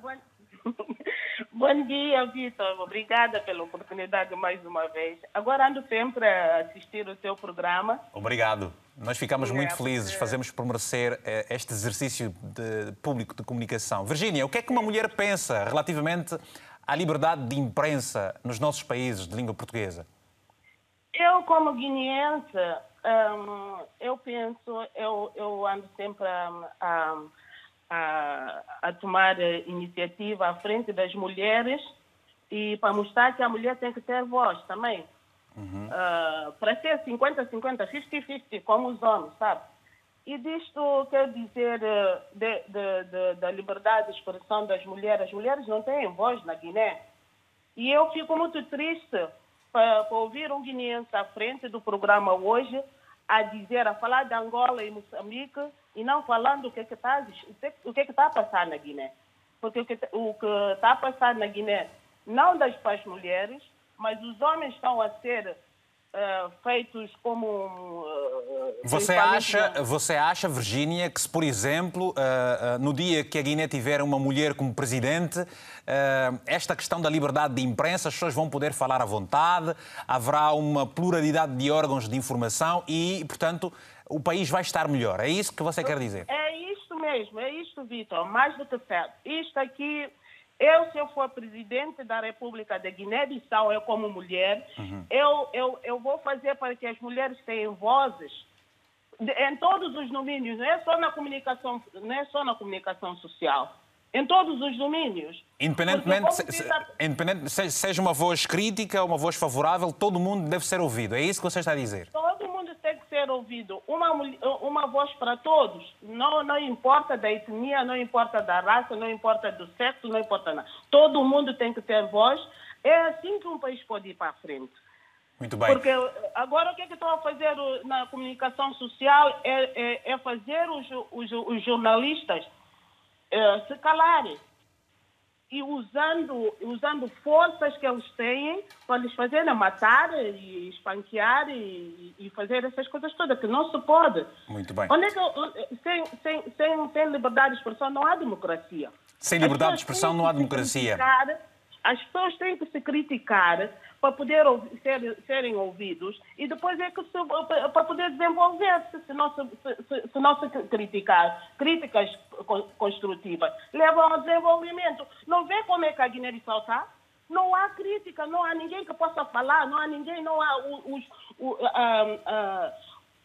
S9: Bom dia, Vitor. Obrigada pela oportunidade mais uma vez. Agora ando sempre a assistir o seu programa.
S1: Obrigado. Nós ficamos muito felizes, fazemos por merecer eh, este exercício de público de comunicação. Virgínia, o que é que uma mulher pensa relativamente à liberdade de imprensa nos nossos países de língua portuguesa?
S9: Eu, como guineense, um, eu penso, eu, eu ando sempre a, a, a, tomar iniciativa à frente das mulheres e para mostrar que a mulher tem que ter voz também. Uhum. Uh, para ser 50-50, 50-50, como os homens, sabe? E disto quer dizer de, de, de, da liberdade de expressão das mulheres. As mulheres não têm voz na Guiné. E eu fico muito triste para, ouvir um guineense à frente do programa hoje a dizer, a falar de Angola e Moçambique e não falando o que é que está o que é que está a passar na Guiné. Porque o que está a passar na Guiné, não das para as mulheres, mas os homens estão a ser Uh, feitos como. Uh,
S1: você, acha, você acha, Virgínia, que se, por exemplo, uh, no dia que a Guiné tiver uma mulher como presidente, esta questão da liberdade de imprensa, as pessoas vão poder falar à vontade, haverá uma pluralidade de órgãos de informação e, portanto, o país vai estar melhor. É isso que você quer dizer?
S9: É isso mesmo, é isto, Vitor, mais do que certo. Isto aqui eu, se eu for presidente da República da Guiné-Bissau, eu como mulher, uhum. eu, eu, eu vou fazer para que as mulheres tenham vozes em todos os domínios, não é só na comunicação, não é só na comunicação social, em todos os domínios.
S1: Independentemente, se, se, independente seja uma voz crítica ou uma voz favorável, todo mundo deve ser ouvido. É isso que você está a dizer?
S9: Todo ser ouvido uma, uma voz para todos. Não, não importa da etnia, não importa da raça, não importa do sexo, não importa nada. Todo mundo tem que ter voz. É assim que um país pode ir para a frente.
S1: Muito bem.
S9: Porque agora o que, é que estou a fazer na comunicação social é, é, é fazer os, os, os jornalistas é, se calarem e usando, usando forças que eles têm para lhes fazerem matar e espanquear e, e, fazer essas coisas todas, que não se pode.
S1: Muito bem.
S9: Onde é que, sem, sem, sem, sem liberdade de expressão não há democracia.
S1: Sem liberdade de expressão não há democracia.
S9: As pessoas têm que se criticar para poder ser, serem ouvidos e depois é que se, para poder desenvolver-se, se não se, se, se, não se criticar. Críticas construtivas levam ao desenvolvimento. Não vê como é que a Guiné-Bissau está? Não há crítica, não há ninguém que possa falar, não há ninguém, não há os, os,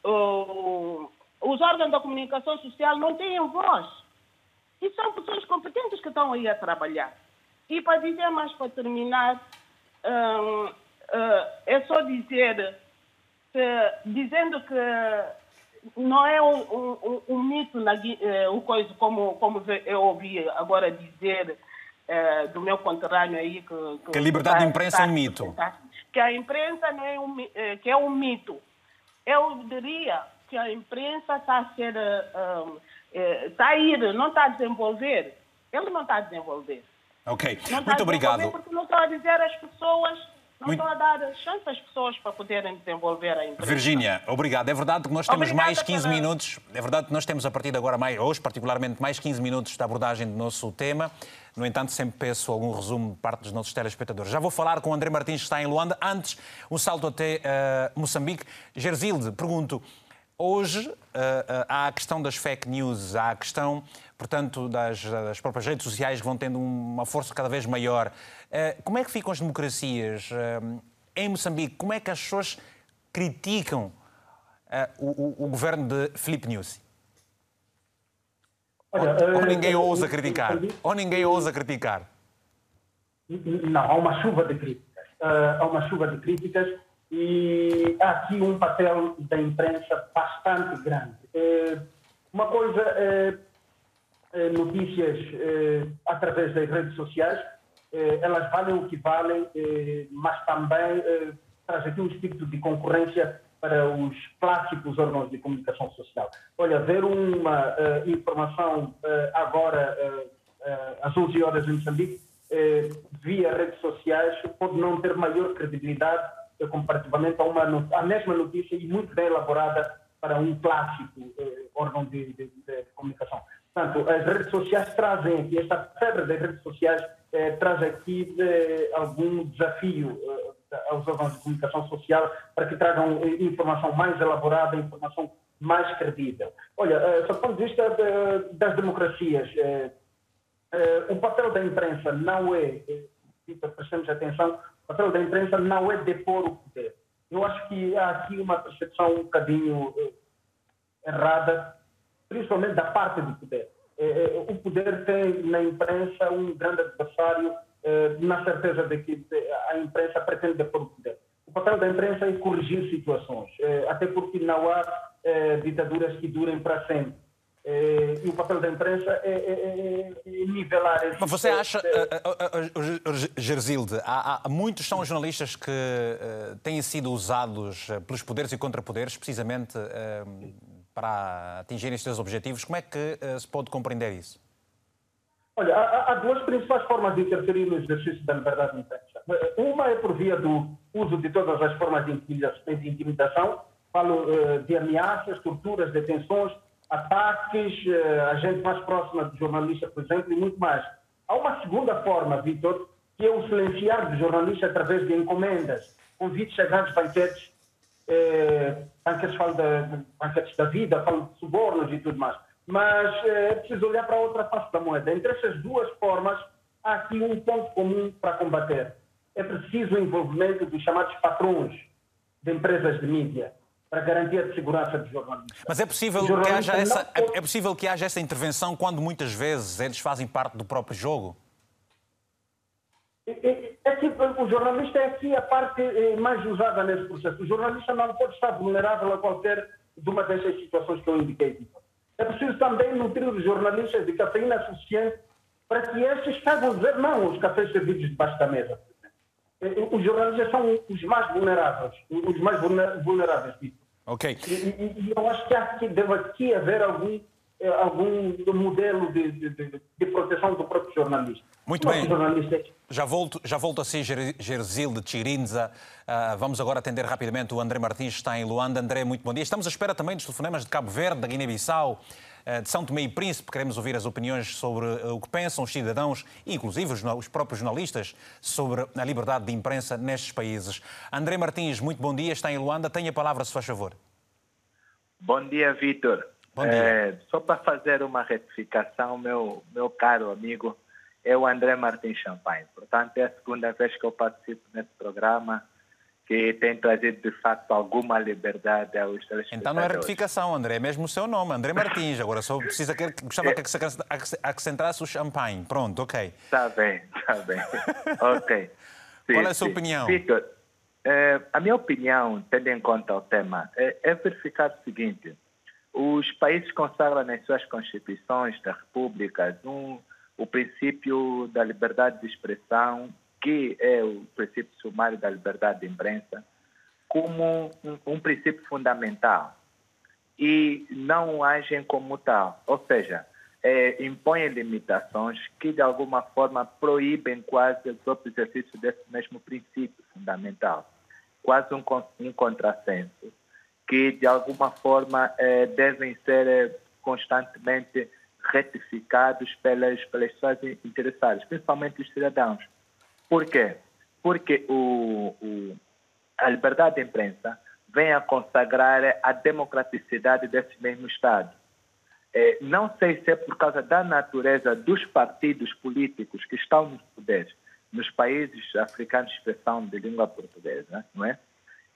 S9: uh, os órgãos da comunicação social não têm voz. E são pessoas competentes que estão aí a trabalhar. E para dizer mais, para terminar, uh, uh, é só dizer, que, dizendo que não é um, um, um mito, na, uh, coisa, como, como eu ouvi agora dizer uh, do meu conterrâneo aí. Que,
S1: que, que a liberdade de imprensa é um mito.
S9: Que a imprensa não é um, que é um mito. Eu diria que a imprensa está a ser. está a ir, não está a desenvolver. Ele não está a desenvolver.
S1: Ok, não muito obrigado.
S9: Porque não estou a dizer às pessoas não muito... estou a dar chance às pessoas para poderem desenvolver a empresa.
S1: Virgínia, obrigado. É verdade que nós temos Obrigada mais 15 pela... minutos. É verdade que nós temos a partir de agora, mais, hoje particularmente, mais 15 minutos de abordagem do nosso tema. No entanto, sempre peço algum resumo de parte dos nossos telespectadores. Já vou falar com o André Martins, que está em Luanda. Antes, um salto até uh, Moçambique. Gerzilde, pergunto, hoje uh, uh, há a questão das fake news, há a questão portanto, das, das próprias redes sociais que vão tendo uma força cada vez maior. Eh, como é que ficam as democracias eh, em Moçambique? Como é que as pessoas criticam eh, o, o, o governo de Filipe? Olha, ou, ou, ninguém ousa criticar? Ou ninguém ousa criticar?
S3: Não, há uma chuva de críticas. há uma chuva de críticas e há aqui um papel da imprensa bastante grande. uma coisa notícias eh, através das redes sociais, eh, elas valem o que valem, mas também traz aqui um espírito de concorrência para os clássicos órgãos de comunicação social. Olha, ver uma informação agora às 11 horas em Moçambique via redes sociais pode não ter maior credibilidade comparativamente a uma a mesma notícia e muito bem elaborada para um clássico órgão de, de, de comunicação. Portanto, as redes sociais trazem aqui, esta febre das redes sociais eh, traz aqui eh, algum desafio eh, aos órgãos de comunicação social para que tragam eh, informação mais elaborada, informação mais credível. Olha, eh, do ponto de vista de, das democracias, o papel da imprensa não é, prestemos atenção, o papel da imprensa não é depor o poder. Eu acho que há aqui uma percepção um bocadinho errada principalmente da parte do poder. É, é, o poder tem na imprensa um grande adversário, é, na certeza de que a imprensa pretende depor o poder. O papel da imprensa é corrigir situações, até porque não há ditaduras que durem para sempre. E o papel da imprensa é, nivelar
S1: esse... Mas você acha, Gerzilde, há, há, muitos são jornalistas que têm sido usados pelos poderes e contrapoderes precisamente para atingirem os seus objetivos. Como é que uh, se pode compreender isso?
S3: Olha, há, há, duas principais formas de interferir no exercício da liberdade de imprensa. Uma é por via do uso de todas as formas de intimidação, falo uh, de ameaças, torturas, detenções, ataques, uh, a gente mais próxima do jornalista, por exemplo, e muito mais. Há uma segunda forma, Vitor, que é o silenciar do jornalista através de encomendas, convites a grandes banquetes, eh, banquetes, falo de, da vida, falo de subornos e tudo mais mas é preciso olhar para a outra face da moeda. Entre essas duas formas, há aqui um ponto comum para combater. É preciso o envolvimento dos chamados patrões de empresas de mídia para garantir a segurança dos jornalistas.
S1: Mas é possível, que haja essa, pode... é possível que haja essa intervenção quando muitas vezes eles fazem parte do próprio jogo?
S3: É, é, é que o jornalista é aqui a parte eh, mais usada nesse processo. O jornalista não pode estar vulnerável a qualquer de uma dessas situações que eu indiquei. É preciso também nutrir os jornalistas de cafeína suficiente para que estes saibam dizer não aos cafés servidos debaixo da mesa. Os jornalistas são os mais vulneráveis, os mais vulneráveis.
S1: Ok.
S3: E, e, eu acho que, há, que deve aqui haver algum eh, algum modelo de, de, de, proteção do próprio jornalista.
S1: Muito bem. Já volto, já volto a si, Gerzil de Chirinza. Uh, vamos agora atender rapidamente o André Martins, que está em Luanda. André, muito bom dia. Estamos à espera também dos telefonemas de Cabo Verde, da Guiné-Bissau, uh, de São Tomé e Príncipe. Queremos ouvir as opiniões sobre uh, o que pensam os cidadãos, inclusive os, os próprios jornalistas, sobre a liberdade de imprensa nestes países. André Martins, muito bom dia. Está em Luanda. Tenha a palavra, se faz favor.
S10: Bom dia, Vitor. É, só para fazer uma retificação, meu, meu caro amigo, é o André Martins Champagne. Portanto, é a segunda vez que eu participo nesse programa que tem trazido, de facto, alguma liberdade aos telespectadores.
S1: Então não é retificação, André, é mesmo o seu nome, André Martins. Agora só precisa que, gostava que acrescentasse o champanhe. Pronto, ok.
S10: Está bem, está bem. ok.
S1: Sim, Qual é a sua sim. opinião?
S10: Vitor, é, a minha opinião, tendo em conta o tema, é, é verificar o seguinte os países consagram nas suas constituições da República um, o princípio da liberdade de expressão, que é o princípio sumário da liberdade de imprensa, como um, um princípio fundamental e não agem como tal. Ou seja, é, impõem limitações que, de alguma forma, proíbem quase o próprio exercício desse mesmo princípio fundamental. Quase um, um contrassenso que de alguma forma eh, devem ser eh, constantemente retificados pelas, pelas pessoas interessadas, principalmente os cidadãos. Por quê? Porque o, o, a liberdade de imprensa vem a consagrar a democraticidade desse mesmo Estado. Eh, não sei se é por causa da natureza dos partidos políticos que estão nos poderes nos países africanos de expressão de língua portuguesa, não é?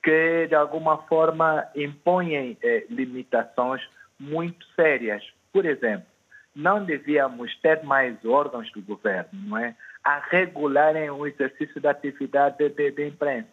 S10: Que, de alguma forma, impõem eh, limitações muito sérias. Por exemplo, não devíamos ter mais órgãos do governo, não é? A regularem o exercício da atividade de, de imprensa.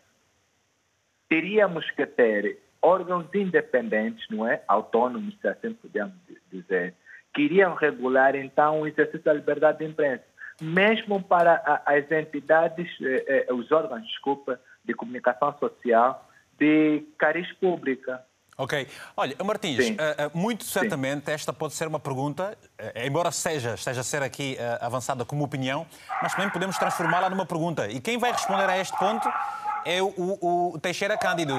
S10: Teríamos que ter órgãos independentes, não é? Autônomos, se assim podemos dizer, que iriam regular, então, o exercício da liberdade de imprensa. Mesmo para as entidades, eh, eh, os órgãos, desculpa, de comunicação social, de cariz pública.
S1: Ok. Olha, Martins, uh, uh, muito certamente Sim. esta pode ser uma pergunta, uh, embora seja, esteja a ser aqui avançada como opinião, mas também podemos transformá-la numa pergunta. E quem vai responder a este ponto é o, o, o Teixeira Cândido.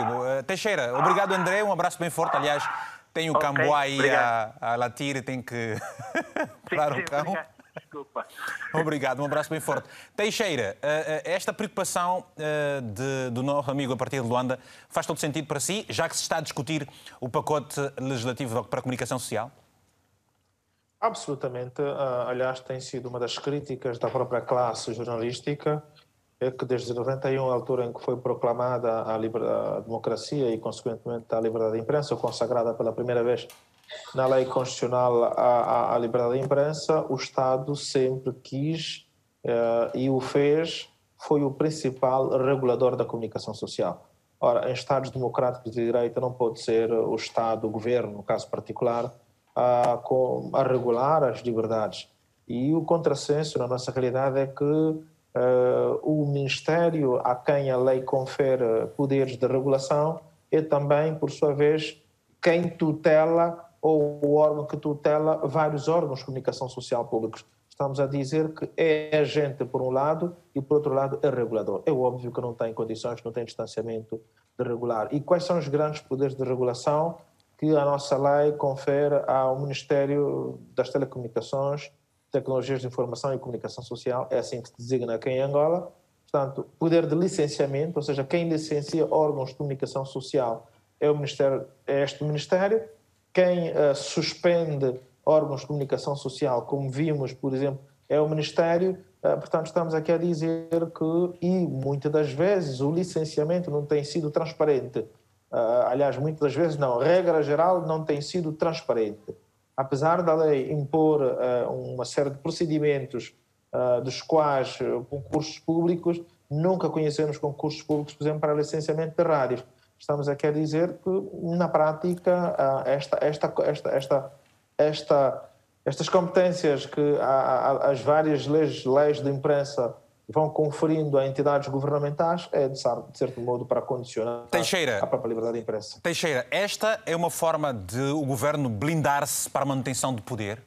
S1: Teixeira, obrigado André, um abraço bem forte. Aliás, tem o okay, aí a, a, latir e tem que parar o cão. Obrigado. Desculpa. Obrigado, um abraço bem forte. Teixeira, eh, eh, esta preocupação eh, de, do nosso amigo a partir de Luanda faz todo sentido para si, já que se está a discutir o pacote legislativo para a comunicação social?
S4: Absolutamente. Aliás, tem sido uma das críticas da própria classe jornalística, é que desde 91, a altura em que foi proclamada a, a democracia e, consequentemente, a liberdade de imprensa, consagrada pela primeira vez na lei constitucional à, liberdade de imprensa, o Estado sempre quis uh, e o fez, foi o principal regulador da comunicação social. Ora, em Estados democráticos de direita não pode ser o Estado, o governo, no caso particular, a, a regular as liberdades. E o contrassenso, na nossa realidade, é que uh, o Ministério a quem a lei confere poderes de regulação é também, por sua vez, quem tutela ou o órgão que tutela vários órgãos de comunicação social públicos. Estamos a dizer que é agente por um lado e por outro lado é regulador. É óbvio que não tem condições, não tem distanciamento de regular. E quais são os grandes poderes de regulação que a nossa lei confere ao Ministério das Telecomunicações, Tecnologias de Informação e Comunicação Social, é assim que se designa aqui em Angola. Portanto, poder de licenciamento, ou seja, quem licencia órgãos de comunicação social é, o ministério, é este Ministério. Quem uh, suspende órgãos de comunicação social, como vimos, por exemplo, é o Ministério. Uh, portanto, estamos aqui a dizer que, e muitas das vezes, o licenciamento não tem sido transparente. Uh, aliás, muitas das vezes não. Regra geral, não tem sido transparente. Apesar da lei impor uma série de procedimentos dos quais concursos públicos, nunca conhecemos concursos públicos, por exemplo, para licenciamento de rádios estamos aqui a dizer que, na prática, esta, esta, esta, esta, esta, estas competências que as várias leis, leis de imprensa vão conferindo a entidades governamentais é, de certo modo, para condicionar Teixeira, a própria liberdade de imprensa.
S1: Teixeira, esta é uma forma de o governo blindar-se para a manutenção do poder?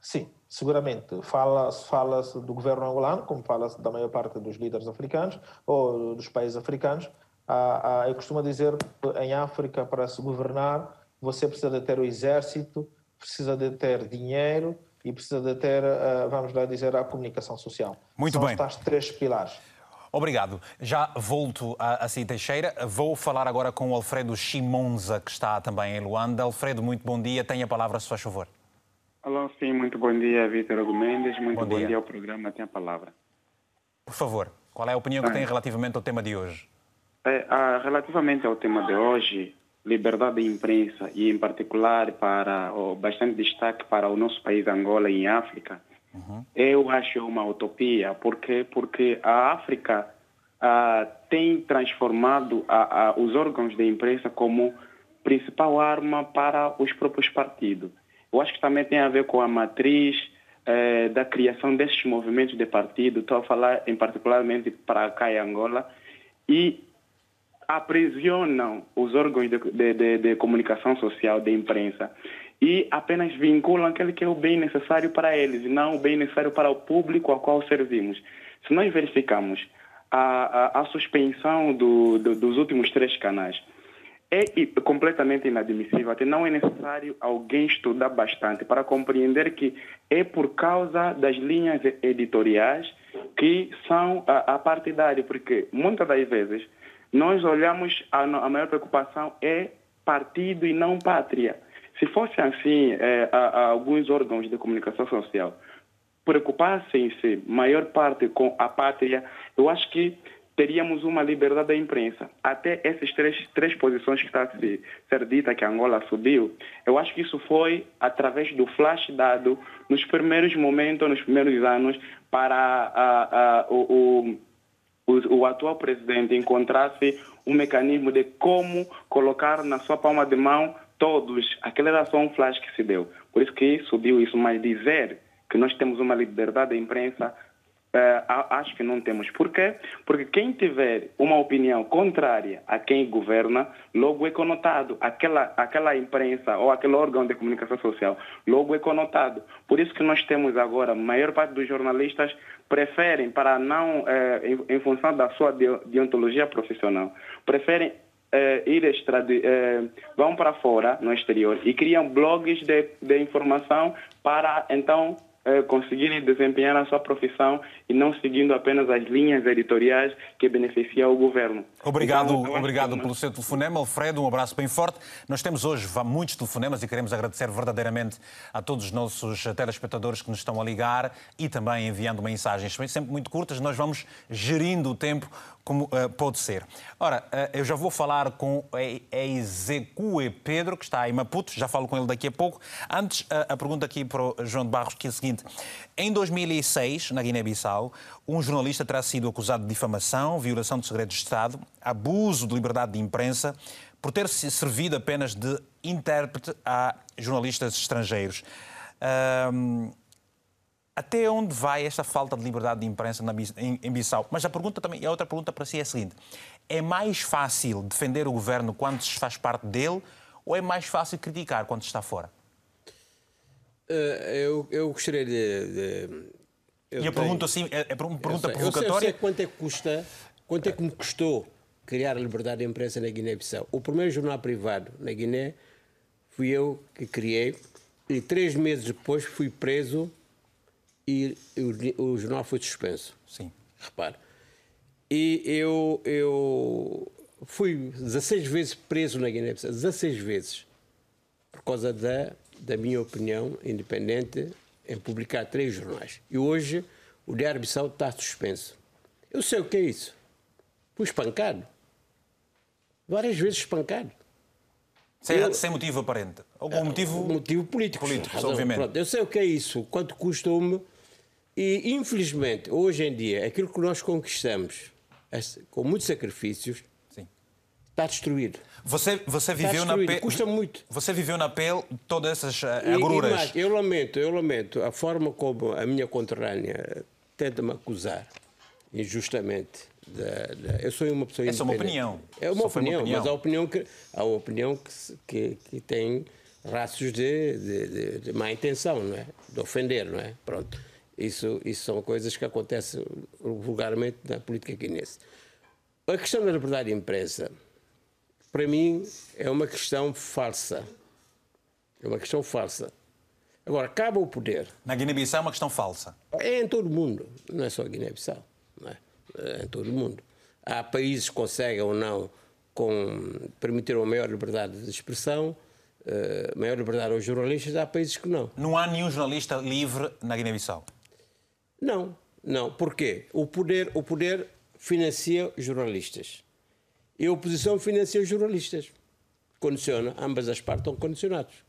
S4: Sim, seguramente. Fala-se fala do governo angolano, como fala-se da maior parte dos líderes africanos ou dos países africanos, ah, ah, eu costumo dizer que em África, para se governar, você precisa de ter o exército, precisa de ter dinheiro e precisa de ter, ah, vamos lá dizer, a comunicação social.
S1: Muito
S4: São
S1: bem.
S4: São estes três pilares.
S1: Obrigado. Já volto a, a Cid Teixeira. Vou falar agora com o Alfredo Chimonza, que está também em Luanda. Alfredo, muito bom dia. Tenha a palavra, se faz favor.
S11: Alô, sim, muito bom dia, Vítor Mendes. Muito bom, bom dia. dia. ao programa. Tem a palavra.
S1: Por favor, qual é a opinião que tem relativamente ao tema de hoje?
S11: É, ah, relativamente ao tema de hoje, liberdade de imprensa e em particular para oh, bastante destaque para o nosso país Angola e em África, uhum. eu acho uma utopia porque porque a África ah, tem transformado a, a, os órgãos de imprensa como principal arma para os próprios partidos. Eu acho que também tem a ver com a matriz eh, da criação desses movimentos de partido. Estou a falar em particularmente para cá em Angola e aprisionam os órgãos de, de, de, de, comunicação social, de imprensa, e apenas vinculam aquele que é o bem necessário para eles, e não o bem necessário para o público ao qual servimos. Se nós verificamos a, a, a suspensão do, do, dos últimos três canais, é completamente inadmissível. Até não é necessário alguém estudar bastante para compreender que é por causa das linhas editoriais que são a, a partidária, porque muitas das vezes nós olhamos, a, a maior preocupação é partido e não pátria. Se fosse assim, é, a, a alguns órgãos de comunicação social preocupassem-se maior parte com a pátria, eu acho que teríamos uma liberdade da imprensa. Até essas três, três posições que está a ser, ser dita que Angola subiu, eu acho que isso foi através do flash dado nos primeiros momentos, nos primeiros anos, para a, a, o, o, o atual presidente encontrasse um mecanismo de como colocar na sua palma de mão todos. Aquele era só um flash que se deu. Por isso que subiu isso, mas dizer que nós temos uma liberdade de imprensa Uh, acho que não temos. Por quê? Porque quem tiver uma opinião contrária a quem governa, logo é conotado. Aquela, aquela imprensa ou aquele órgão de comunicação social, logo é conotado. Por isso que nós temos agora, a maior parte dos jornalistas preferem, para não, uh, em, em, função da sua deontologia profissional, preferem uh, ir extradi vão para fora, no exterior, e criam blogs de, de informação para, então, é, conseguirem desempenhar a sua profissão e não seguindo apenas as linhas editoriais que beneficiam o governo.
S1: Obrigado, então, obrigado pelo seu telefonema, Alfredo. Um abraço bem forte. Nós temos hoje muitos telefonemas e queremos agradecer verdadeiramente a todos os nossos telespectadores que nos estão a ligar e também enviando mensagens sempre muito curtas. Nós vamos gerindo o tempo como uh, pode ser. Ora, uh, eu já vou falar com Ezecue Pedro, que está em Maputo, já falo com ele daqui a pouco. Antes, uh, a pergunta aqui para o João de Barros, que é a seguinte. Em 2006, na Guiné-Bissau, um jornalista terá sido acusado de difamação, violação de segredos de Estado, abuso de liberdade de imprensa, por ter se servido apenas de intérprete a jornalistas estrangeiros. Até onde vai esta falta de liberdade de imprensa em Bissau? Mas a pergunta também, a outra pergunta para si é a seguinte: é mais fácil defender o governo quando se faz parte dele ou é mais fácil criticar quando se está fora?
S2: Uh, eu, eu gostaria de. de
S1: eu e a pergunta assim, é, é uma pergunta
S2: eu sei,
S1: provocatória.
S2: Eu sei, eu sei quanto é que custa, quanto é que me custou criar a liberdade de imprensa na Guiné-Bissau. O primeiro jornal privado na Guiné fui eu que criei e três meses depois fui preso e o, o jornal foi suspenso.
S1: Sim.
S2: Repare. E eu, eu fui 16 vezes preso na Guiné-Bissau, 16 vezes, por causa da, da minha opinião independente em publicar três jornais. E hoje o Diário Bissau está suspenso. Eu sei o que é isso. Fui espancado. Várias vezes espancado.
S1: Sem, eu, sem motivo aparente? Algum motivo...
S2: Motivo político.
S1: Político, obviamente. Pronto,
S2: eu sei o que é isso, quanto custou-me. E, infelizmente, hoje em dia, aquilo que nós conquistamos, com muitos sacrifícios, Sim. está destruído.
S1: Você, você viveu na pele.
S2: Custa muito.
S1: Você viveu na pele todas essas eh, agruras.
S2: eu lamento, eu lamento a forma como a minha conterrânea tenta me acusar injustamente da, da, eu sou uma pessoa
S1: Essa é uma opinião.
S2: É uma opinião, uma opinião, mas a opinião que, há uma opinião que, que, que tem raços de, de, de, de, má intenção, não é? De ofender, não é? Pronto. Isso, isso são coisas que acontecem vulgarmente na política guinense. A questão da liberdade de imprensa, para mim, é uma questão falsa. É uma questão falsa. Agora, cabe ao poder.
S1: Na Guiné-Bissau é uma questão falsa.
S2: É em todo o mundo, não é só a Guiné-Bissau. É? Eh, em todo o mundo. Há países que conseguem ou não com, permitir uma maior liberdade de expressão, uh, maior liberdade aos jornalistas, há países que não.
S1: Não há nenhum jornalista livre na Guiné-Bissau?
S2: Não, não. Porquê? O poder, o poder financia jornalistas. E a oposição financia jornalistas. Condiciona, ambas as partes estão condicionados.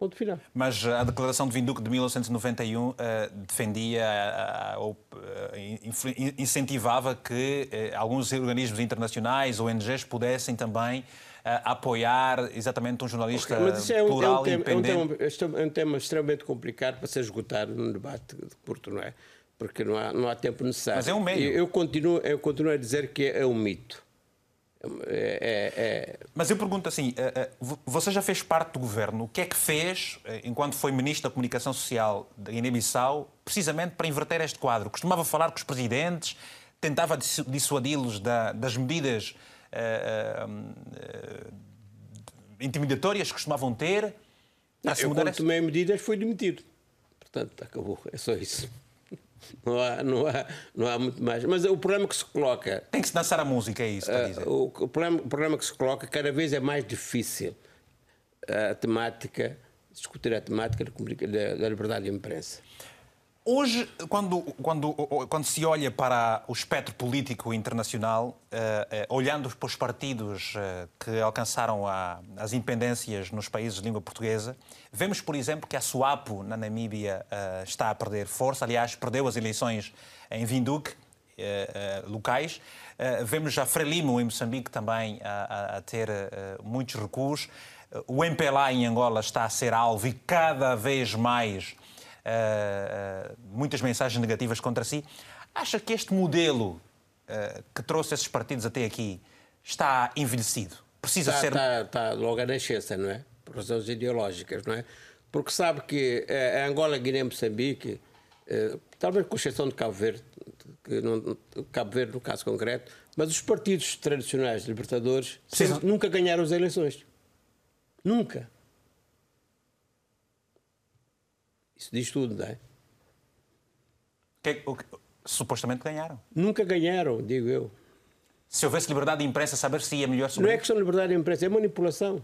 S2: Ponto final.
S1: Mas a declaração de Vinduque de 1991 uh, eh, defendia uh, ou uh, incentivava que alguns organismos internacionais, ONGs, pudessem também apoiar exatamente um jornalista okay, mas é um, plural é um tema, independente.
S2: É um, tema, é um tema extremamente complicado para ser esgotado num debate curto, não é? Porque não há, não há tempo necessário.
S1: Mas é um meio.
S2: Eu, eu, continuo, eu continuo a dizer que é um mito. É, é, é...
S1: Mas eu pergunto assim: eh, eh, você já fez parte do governo, o que é que fez eh, enquanto foi Ministro da Comunicação Social da Guiné-Bissau, precisamente para inverter este quadro? Costumava falar com os presidentes, tentava dissuadi-los das medidas uh, intimidatórias que costumavam ter?
S2: Não, eu, quando tomei medidas, fui demitido. Portanto, acabou. É só isso. Não há, não, há, não há muito mais. Mas o problema que se coloca.
S1: Tem que se dançar a música, é isso para dizer.
S2: Uh, o, o, problema, o problema que se coloca, cada vez é mais difícil a temática, discutir a temática da, da liberdade de imprensa.
S1: Hoje, quando, quando, quando se olha para o espectro político internacional, uh, uh, olhando para os partidos uh, que alcançaram a, as independências nos países de língua portuguesa, vemos, por exemplo, que a SWAPO na Namíbia está a perder força. Aliás, perdeu as eleições em Vinduque, locais. vemos a Frelimo em Moçambique também a, a ter muitos recursos. O MPLA em Angola está a ser alvo e cada vez mais uh, muitas mensagens negativas contra si. Acha que este modelo uh, que trouxe esses partidos até aqui está envelhecido? Precisa
S2: está,
S1: ser.
S2: Está, está logo a nascença, não é? Por razões ideológicas, não é? Porque sabe que a Angola, Guiné, Moçambique, talvez com exceção de Cabo Verde, que não, Cabo Verde no caso concreto, mas os partidos tradicionais libertadores nunca ganharam as eleições. Nunca. Isso diz tudo, não é?
S1: Que, o que, supostamente ganharam.
S2: Nunca ganharam, digo eu.
S1: Se houvesse liberdade de imprensa, saber se ia melhor
S2: sobre Não é questão de liberdade de imprensa, é manipulação.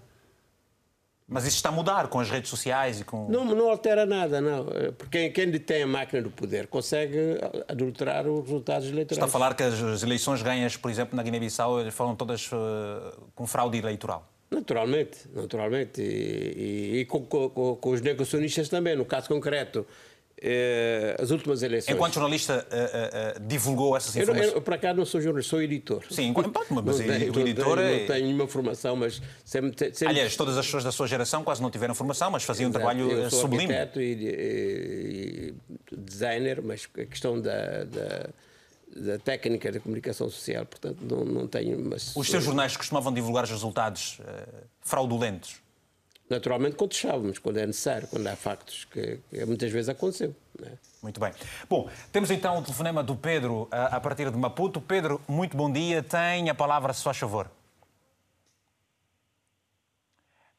S1: Mas isso está a mudar com as redes sociais e com.
S2: Não, não altera nada, não. Porque quem detém a máquina do poder consegue adulterar os resultados eleitorais.
S1: Está a falar que as eleições ganhas, por exemplo, na Guiné-Bissau, foram todas uh, com fraude eleitoral.
S2: Naturalmente, naturalmente. E, e, e com, com, com, os negacionistas também, no caso concreto. eh, as últimas eleições.
S1: Enquanto jornalista, uh, uh, divulgou essas informações?
S2: Eu, eu, por acaso, não sou jornalista, sou editor.
S1: Sim, mas
S2: não
S1: o editor
S2: não,
S1: é...
S2: não tenho nenhuma formação, mas sempre, sempre...
S1: Aliás, todas as pessoas da sua geração quase não tiveram formação, mas faziam
S2: Exato.
S1: um trabalho
S2: eu sou
S1: sublime.
S2: e, e, e, designer, mas a questão da, da da técnica da comunicação social, portanto não, não tenho... Mas,
S1: Os seus jornais costumavam divulgar os resultados uh, fraudulentos?
S2: Naturalmente contestávamos, quando é necessário, quando há factos, que, que muitas vezes aconteceu. É?
S1: Muito bem. Bom, temos então o telefonema do Pedro a, a partir de Maputo. Pedro, muito bom dia. Tem a palavra, se faz favor.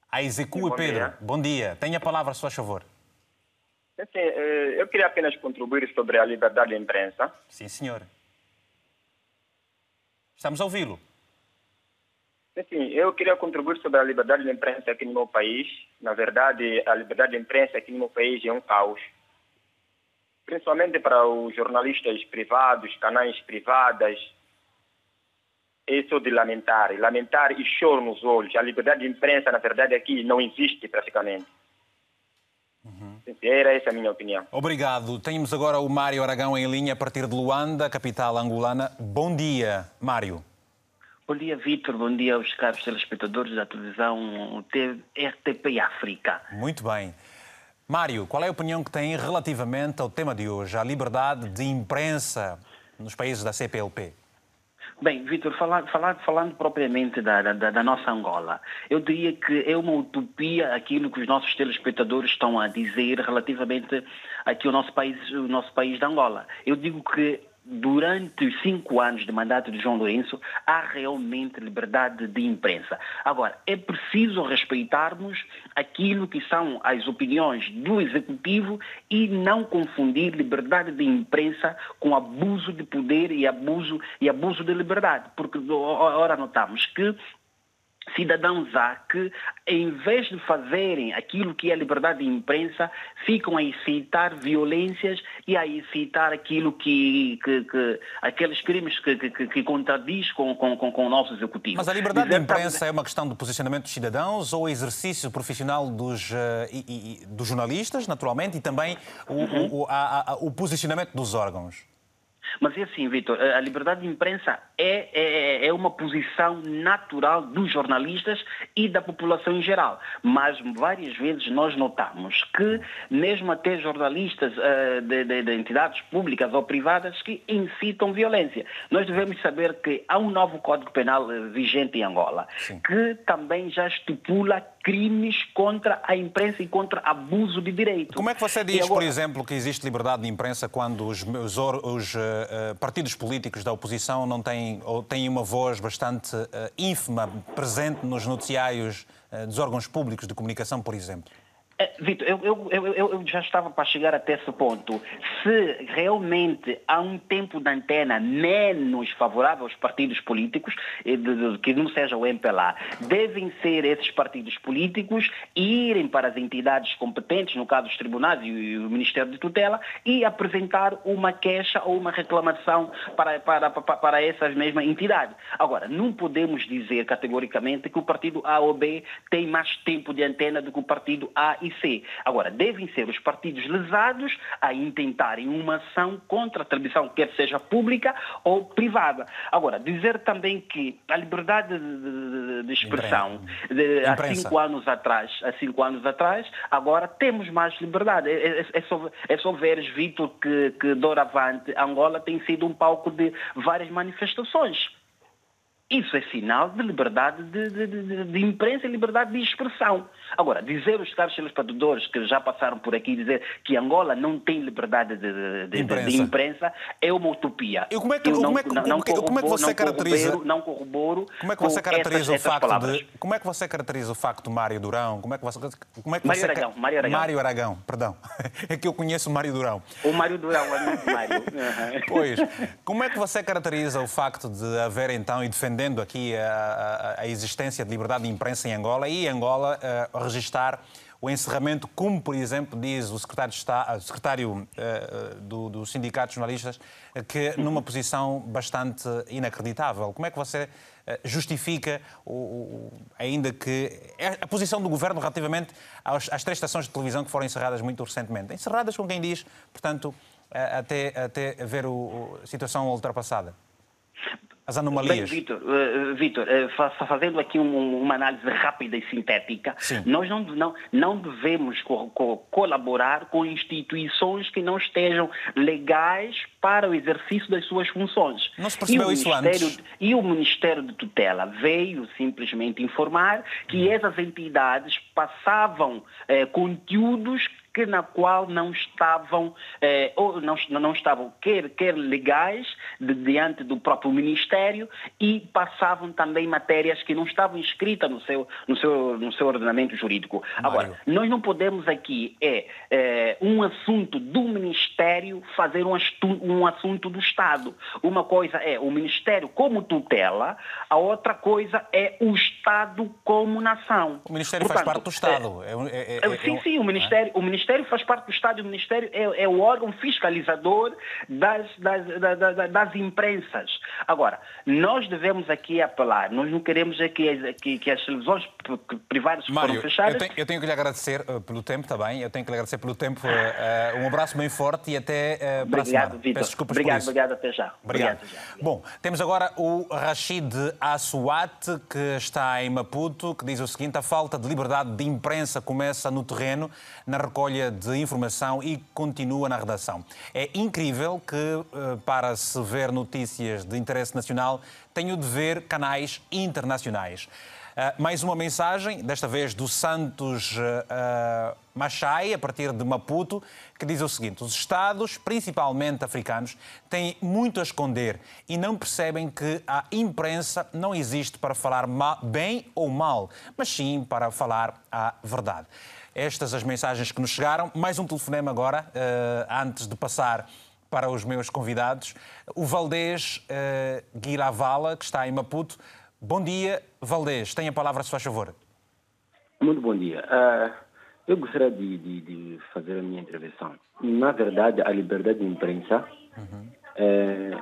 S1: A execua, Pedro. Dia. Bom dia. Tem a palavra, se faz favor.
S12: Assim, eu queria apenas contribuir sobre a liberdade de imprensa.
S1: Sim, senhor. Estamos a ouvi-lo.
S12: Sim, eu queria contribuir sobre a liberdade de imprensa aqui no meu país. Na verdade, a liberdade de imprensa aqui no meu país é um caos. Principalmente para os jornalistas privados, canais privadas. Isso de lamentar. Lamentar e choro nos olhos. A liberdade de imprensa, na verdade, aqui não existe praticamente. Uhum. Era essa a minha opinião.
S1: Obrigado. Temos agora o Mário Aragão em linha a partir de Luanda, capital angolana. Bom dia, Mário.
S13: Bom dia, Vitor. Bom dia aos caros telespectadores da televisão RTP África.
S1: Muito bem. Mário, qual é a opinião que tem relativamente ao tema de hoje, a liberdade de imprensa nos países da CPLP?
S13: Bem, Vitor, falando, falando, falando propriamente da, da, da, nossa Angola, eu diria que é uma utopia aquilo que os nossos telespectadores estão a dizer relativamente aqui ao nosso país, o nosso país da Angola. Eu digo que durante os cinco anos de mandato de João Lourenço, há realmente liberdade de imprensa. Agora, é preciso respeitarmos aquilo que são as opiniões do Executivo e não confundir liberdade de imprensa com abuso de poder e abuso, e abuso de liberdade. Porque, ora, notamos que cidadãos há que, em vez de fazerem aquilo que é a liberdade de imprensa, ficam a incitar violências e a incitar aquilo que, que, que aqueles crimes que, que, que contradiz com, com, com, o nosso executivo.
S1: Mas a liberdade Dizer, de imprensa é uma questão do posicionamento dos cidadãos ou exercício profissional dos, uh, e, e, dos jornalistas, naturalmente, e também o, uhum. o, a, a, o posicionamento dos órgãos?
S13: Mas é assim, Vitor, a liberdade de imprensa é, é, é, uma posição natural dos jornalistas e da população em geral. Mas várias vezes nós notamos que mesmo até jornalistas uh, de, de, de, entidades públicas ou privadas que incitam violência. Nós devemos saber que há um novo Código Penal eh, vigente em Angola, Sim. que também já estipula crimes contra a imprensa e contra abuso de direito.
S1: Como é que você diz, agora... por exemplo, que existe liberdade de imprensa quando os, os, os uh, partidos políticos da oposição não têm ou têm uma voz bastante uh, ínfima presente nos noticiários uh, dos órgãos públicos de comunicação, por exemplo?
S13: É, Vitor, eu, eu, eu, eu, já estava para chegar até esse ponto. Se realmente há um tempo de antena menos favorável aos partidos políticos, que não seja o MPLA, devem ser esses partidos políticos irem para as entidades competentes, no caso os tribunais e o Ministério de Tutela, e apresentar uma queixa ou uma reclamação para, para, para, para essas mesmas entidades. Agora, não podemos dizer categoricamente que o partido A ou B tem mais tempo de antena do que o partido A e e C. Agora, devem ser os partidos lesados a intentarem uma ação contra a televisão, quer seja pública ou privada. Agora, dizer também que a liberdade de, de expressão de, há cinco anos atrás, há cinco anos atrás, agora temos mais liberdade. É, é, é só, é só veres, Vitor, que, que doravante Angola tem sido um palco de várias manifestações. Isso é sinal de liberdade de, de, de, de, imprensa e liberdade de expressão. Agora, dizer os caros telespectadores que já passaram por aqui, dizer que Angola não tem liberdade de, imprensa. imprensa. é uma utopia.
S1: E como é que, como é que, não, como é que você caracteriza...
S13: Não corroboro
S1: Como é que você caracteriza essas, o facto de... Como é que você caracteriza o facto Mário Durão? Como é que você... Como é que
S13: Mário,
S1: você...
S13: Aragão, Mário Aragão.
S1: Mário Aragão, perdão. É que eu conheço o Mário Durão.
S13: O Mário Durão, é Mário.
S1: Pois. Como é que você caracteriza o facto de haver então e defendendo aqui a, a, a, existência de liberdade de imprensa em Angola e Angola uh, registar o encerramento, como, por exemplo, diz o secretário, de Estado, o secretário uh, do, do Sindicato de Jornalistas, que numa posição bastante inacreditável. Como é que você justifica, o, o, ainda que é a posição do governo relativamente às, às, três estações de televisão que foram encerradas muito recentemente? Encerradas, com quem diz, portanto, até, até ver a situação ultrapassada? As anomalias.
S13: Bem, Vitor, uh, Vitor uh, fazendo aqui um, uma análise rápida e sintética, Sim. nós não, não, não devemos co co colaborar com instituições que não estejam legais para o exercício das suas funções.
S1: Não se percebeu isso antes?
S13: E o Ministério de Tutela veio simplesmente informar que essas entidades passavam eh, conteúdos que na qual não estavam eh, ou não, não estavam quer, quer legais de, diante do próprio Ministério e passavam também matérias que não estavam inscritas no seu, no seu, no seu ordenamento jurídico. Mário. Agora, nós não podemos aqui é eh, um assunto do Ministério fazer um, um assunto do Estado. Uma coisa é o Ministério como tutela, a outra coisa é o Estado como nação.
S1: O Ministério Portanto, faz parte do Estado.
S13: É, é, é, sim, sim, o Ministério, o Ministério faz parte do Estado, o Ministério é, é o órgão fiscalizador das, das, das, das, imprensas. Agora, nós devemos aqui apelar, nós não queremos é que, que, que as televisões privadas
S1: Mário,
S13: foram fechadas.
S1: Eu tenho, eu tenho, que lhe agradecer uh, pelo tempo também, eu tenho que lhe agradecer pelo tempo. Uh, um abraço bem forte e até uh, para
S13: obrigado, a semana. Vitor. Peço desculpas obrigado. Obrigado, até já.
S1: Obrigado. obrigado. Bom, temos agora o Rachid Assuat, que está em Maputo, que diz o seguinte: a falta de liberdade de imprensa começa no terreno, na recolha de informação e continua na redação. É incrível que, eh, para se ver notícias de interesse nacional, tenho de ver canais internacionais. Uh, mais uma mensagem, desta vez do Santos uh, Machai, a partir de Maputo, que diz o seguinte: os Estados, principalmente africanos, têm muito a esconder e não percebem que a imprensa não existe para falar bem ou mal, mas sim para falar a verdade. Estas as mensagens que nos chegaram. Mais um telefonema agora, uh, antes de passar para os meus convidados. O Valdez uh, Guiravala, que está em Maputo. Bom dia, Valdez. Tem a palavra, se faz favor.
S14: Muito bom dia. Uh, eu gostaria de, de, de, fazer a minha intervenção. Na verdade, a liberdade de imprensa uhum.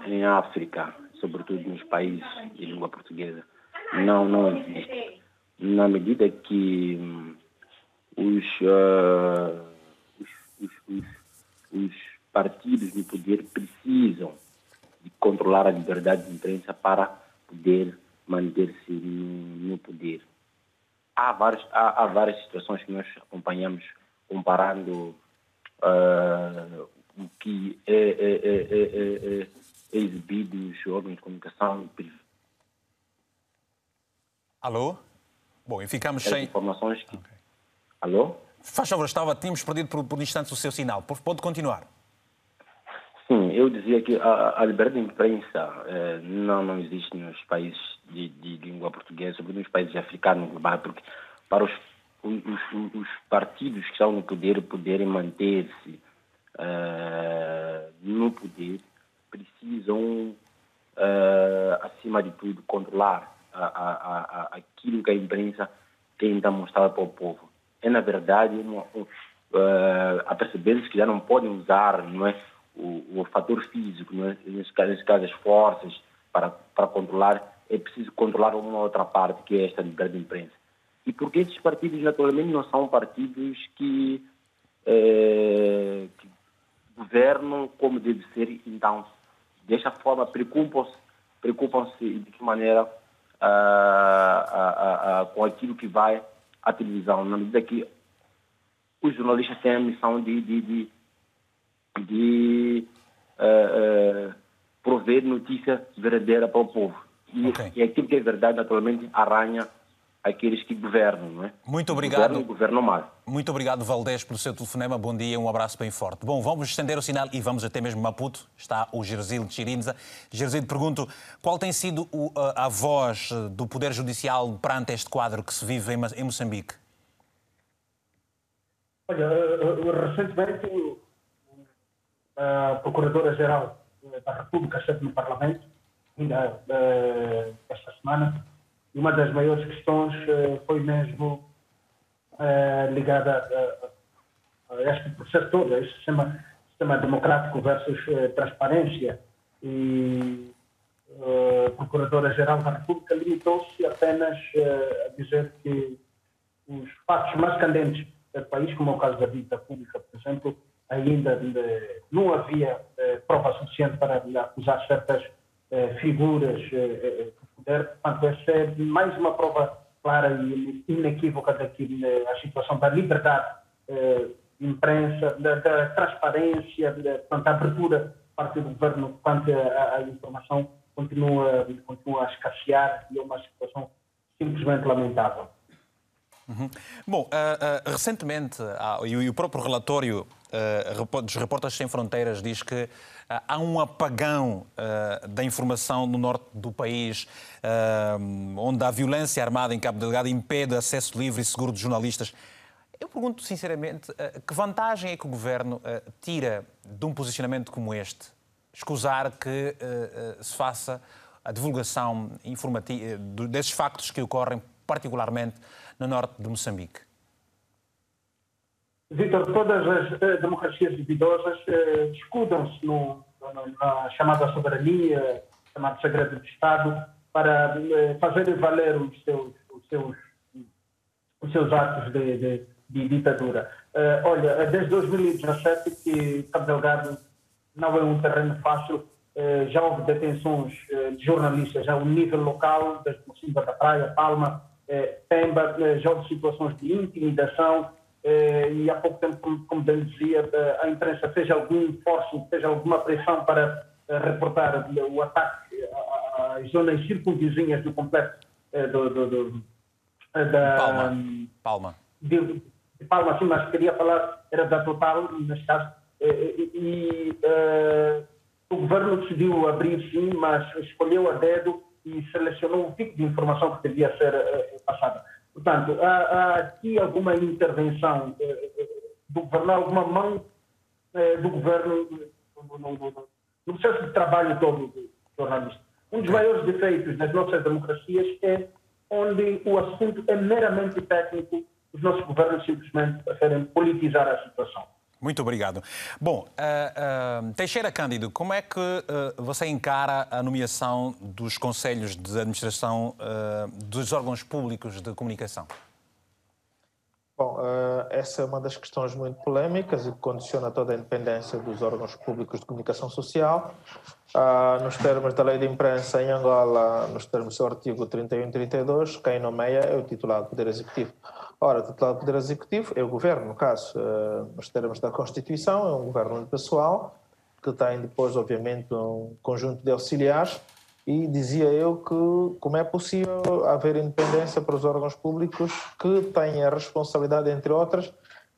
S14: em África, sobretudo nos países de língua portuguesa, não, não existe. Na medida que hum, os, uh, os, os, os, partidos no poder precisam de controlar a liberdade de imprensa para poder manter-se no, no, poder. Há, vários, há, há, várias situações que nós acompanhamos comparando uh, o que é, é, é, é, exibido nos órgãos de comunicação.
S1: Alô? Bom, e ficamos sem...
S14: informações que... Okay Alô?
S1: Faz favor, estava, tínhamos perdido por, por instantes o seu sinal. Pode continuar.
S14: Sim, eu dizia que a, a liberdade de imprensa eh, não, não existe nos países de, de, língua portuguesa, sobretudo nos países africanos porque para os, os, os, partidos que estão no poder poderem manter-se eh, no poder, precisam, eh, acima de tudo, controlar a, a, a, aquilo que a imprensa tenta mostrar para o povo. É, na verdade, uma, um, a perceber que já não podem usar não é, o, o fator físico, não é, nesse, caso, as forças, para, para controlar, é preciso controlar uma outra parte, que é esta liberdade de imprensa. E porque esses partidos, naturalmente, não são partidos que, é, que governam como deve ser, então, desta forma, preocupam-se preocupam de que maneira uh, uh, uh, com aquilo que vai à televisão, na medida que os jornalistas têm a missão de, de, de, de uh, uh, prover notícia verdadeira para o povo. E, okay. e aquilo que é verdade, naturalmente, arranha aqueles que governam, não é?
S1: Muito obrigado.
S14: Governam, mais.
S1: Muito obrigado, Valdés, pelo seu telefonema. Bom dia, um abraço bem forte. Bom, vamos estender o sinal e vamos até mesmo Maputo. Está o Gerzil de Chirinza. Gerzil, pergunto, qual tem sido a, a voz do Poder Judicial perante este quadro que se vive em Moçambique?
S3: Olha, eh, recentemente a Procuradora-Geral da República esteve no Parlamento, ainda eh, esta semana, e uma das maiores questões uh, foi mesmo ligada a, este processo todo, a este sistema, sistema democrático versus transparência. E a Procuradora-Geral da República limitou-se apenas a dizer que os fatos mais candentes do país, como é o caso da dita pública, por exemplo, ainda não havia prova suficiente para acusar certas figuras de poder. Portanto, essa é mais uma prova clara e inequívoca daquilo, a situação da liberdade de imprensa, da, da transparência, da, abertura parte do governo quanto à informação continua, continua a escassear e é uma situação simplesmente lamentável.
S1: Uhum. Bom, uh, uh, recentemente, uh, e o próprio relatório dos Repórteres Sem Fronteiras diz que há um apagão da informação no norte do país, onde a violência armada em Cabo Delgado impede acesso livre e seguro de jornalistas. Eu pergunto sinceramente, que vantagem é que o governo tira de um posicionamento como este? Escusar que se faça a divulgação informativa desses factos que ocorrem particularmente no norte de Moçambique?
S3: Vitor, todas as eh, democracias duvidosas eh, escudam-se na chamada soberania, chamado segredo de Estado, para eh, fazerem valer os seus, os seus, os seus atos de, de, de ditadura. Eh, olha, desde 2017 que Cabo Delgado não é um terreno fácil, eh, já houve detenções eh, de jornalistas ao nível local, desde Mocimba da Praia, Palma, eh, Pemba, eh, já houve situações de intimidação eh, e há pouco tempo, como, como dizia, a imprensa fez algum esforço, fez alguma pressão para reportar o ataque às zonas circunvizinhas do complexo do, do, do,
S1: da Palma. Palma.
S3: De, de, Palma, sim, mas queria falar, era da Total, neste caso, e, e uh, o governo decidiu abrir sim, mas escolheu a dedo e selecionou o tipo de informação que devia ser uh, passada. Portanto, há, há, aqui alguma intervenção uh, do governo, alguma mão do governo no, no, no, no, processo de trabalho todo do jornalista. Um dos maiores defeitos das nossas democracias é onde o assunto é meramente técnico, os nossos governos simplesmente preferem politizar a situação.
S1: Muito obrigado. Bom, uh, uh, Teixeira Cândido, como é que uh, você encara a nomeação dos conselhos de administração dos órgãos públicos de comunicação?
S4: Bom, essa é uma das questões muito polémicas e que condiciona toda a independência dos órgãos públicos de comunicação social. nos termos da lei de imprensa em Angola, nos termos do artigo 31 e 32, quem nomeia é o titular do Poder Executivo. Ora, o titular do Poder Executivo é o Governo, no caso, nos termos da Constituição, é um governo pessoal, que tem depois, obviamente, um conjunto de auxiliares, e dizia eu que como é possível haver independência para os órgãos públicos que têm a responsabilidade, entre outras,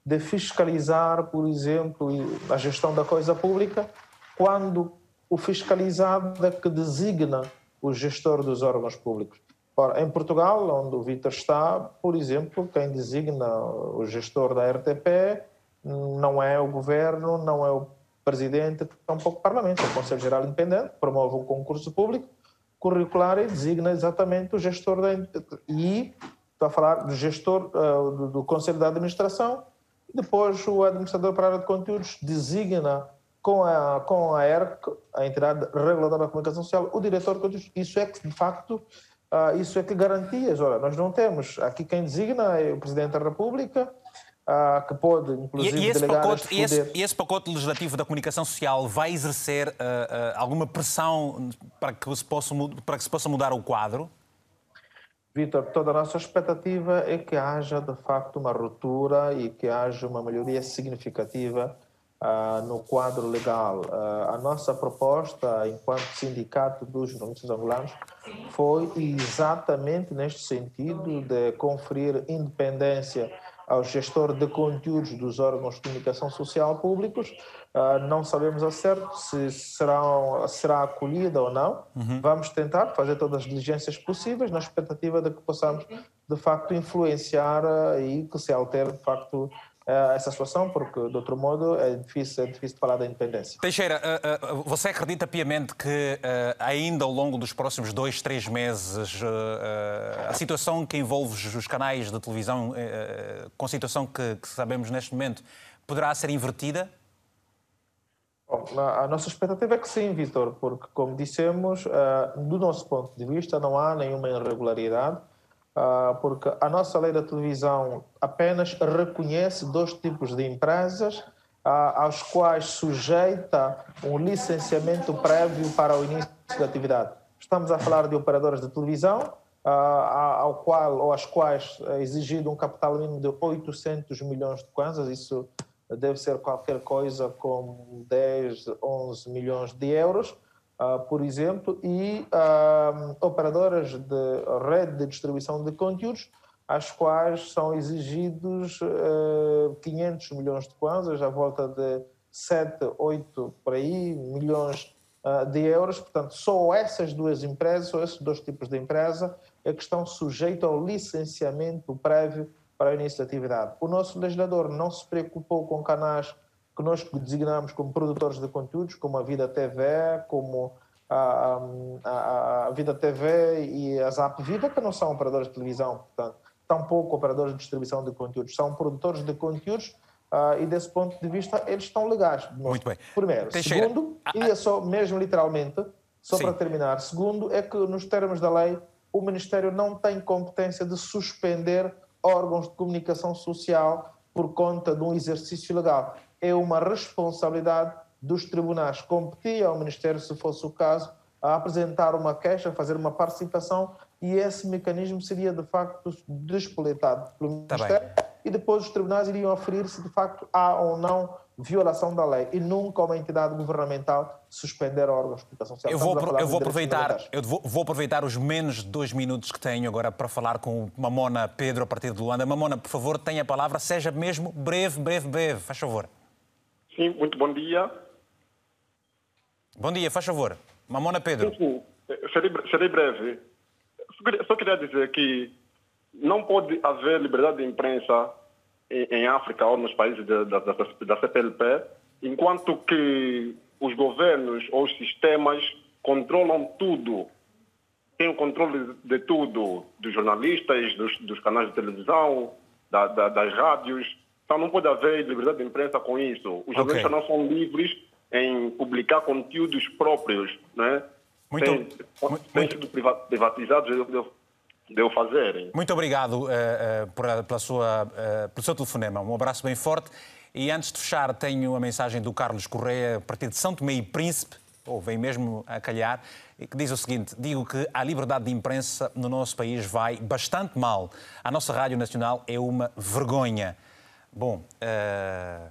S4: de fiscalizar, por exemplo, a gestão da coisa pública, quando o fiscalizado é que designa o gestor dos órgãos públicos. Em Portugal, onde o Vítor está, por exemplo, quem designa o gestor da RTP não é o governo, não é o presidente, tampouco o parlamento, é o Conselho Geral Independente, promove um concurso público curricular e designa exatamente o gestor da e estou a falar do gestor uh, do, Conselho de Administração, depois o administrador para a área de conteúdos designa com a com a ERC, a entidade reguladora da comunicação social, o diretor de conteúdos. Isso é que de facto ah, isso é que garantias. Ora, nós não temos. Aqui quem designa é o Presidente da República, ah, que pode, inclusive,
S1: e, e esse
S4: delegar
S1: pacote,
S4: e
S1: esse, esse, pacote legislativo da comunicação social vai exercer uh, uh, alguma pressão para que, se possa, para que se possa mudar o quadro?
S4: Vitor, toda a nossa expectativa é que haja, de facto, uma ruptura e que haja uma melhoria significativa Uh, no quadro legal. Uh, a nossa proposta, enquanto sindicato dos jornalistas angolanos, foi exatamente neste sentido de conferir independência ao gestor de conteúdos dos órgãos de comunicação social públicos. Uh, não sabemos a certo se será, será acolhida ou não. Uhum. Vamos tentar fazer todas as diligências possíveis na expectativa de que possamos, de facto, influenciar e que se altere, de facto, essa situação, porque de outro modo é difícil, é difícil falar da independência.
S1: Teixeira, uh, você acredita piamente que ainda ao longo dos próximos dois, três meses a situação que envolve os canais de televisão, com a situação que, sabemos neste momento, poderá ser invertida?
S4: Bom, a nossa expectativa é que sim, Vitor, porque, como dissemos, do nosso ponto de vista, não há nenhuma irregularidade porque a nossa lei da televisão apenas reconhece dois tipos de empresas ah, aos quais sujeita um licenciamento prévio para o início da atividade. Estamos a falar de operadoras de televisão, ah, ao qual ou às quais é exigido um capital mínimo de 800 milhões de kwanzas, isso deve ser qualquer coisa como 10, 11 milhões de euros uh, por exemplo, e uh, operadoras de rede de distribuição de conteúdos, às quais são exigidos uh, ah, 500 milhões de kwanzas, à volta de 7, 8 por aí, milhões de euros. Portanto, só essas duas empresas, só esses dois tipos de empresa, é que estão sujeitos ao licenciamento prévio para a início da atividade. O nosso legislador não se preocupou com canais que nós designamos como produtores de conteúdos, como a Vida TV, como a, a, a Vida TV e a Zap Viva, que não são operadores de televisão, portanto, tampouco operadores de distribuição de conteúdos, são produtores de conteúdos uh, e desse ponto de vista eles estão legais.
S1: Muito bem.
S4: Primeiro.
S1: Teixeira.
S4: Segundo, e é só mesmo literalmente, só Sim. para terminar, segundo é que nos termos da lei o Ministério não tem competência de suspender órgãos de comunicação social por conta de um exercício legal é uma responsabilidade dos tribunais. Competia ao Ministério, se fosse o caso, a apresentar uma queixa, fazer uma participação e esse mecanismo seria de facto despoletado pelo tá Ministério bem. e depois os tribunais iriam aferir se de facto há ou não violação da lei e nunca uma entidade governamental suspender órgãos de comunicação social.
S1: Eu vou, eu vou aproveitar, eu vou, vou, aproveitar os menos de dois minutos que tenho agora para falar com o Mamona Pedro a partir de Luanda. Mamona, por favor, tenha a palavra, seja mesmo breve, breve, breve, faz favor.
S15: Sim, muito bom dia.
S1: Bom dia, faz favor. Mamona Pedro.
S15: Sim, sim. Serei, serei breve. Só queria, dizer que não pode haver liberdade de imprensa em, em África ou nos países da, da, da CPLP enquanto que os governos ou os sistemas controlam tudo. Têm o controle de tudo, dos jornalistas, dos, dos canais de televisão, da, das rádios. Então não pode haver liberdade de imprensa com isso. Os jornalistas okay. não são livres em publicar conteúdos próprios, né?
S1: Muito, tem,
S15: muito, tem sido privatizados, eu fazer.
S1: Muito obrigado uh, uh, por, pela sua, uh, pelo seu telefonema. Um abraço bem forte. E antes de fechar, tenho a mensagem do Carlos Correia, a partir de São Tomé e Príncipe, ou vem mesmo a calhar, que diz o seguinte: digo que a liberdade de imprensa no nosso país vai bastante mal. A nossa Rádio Nacional é uma vergonha. Bom, uh,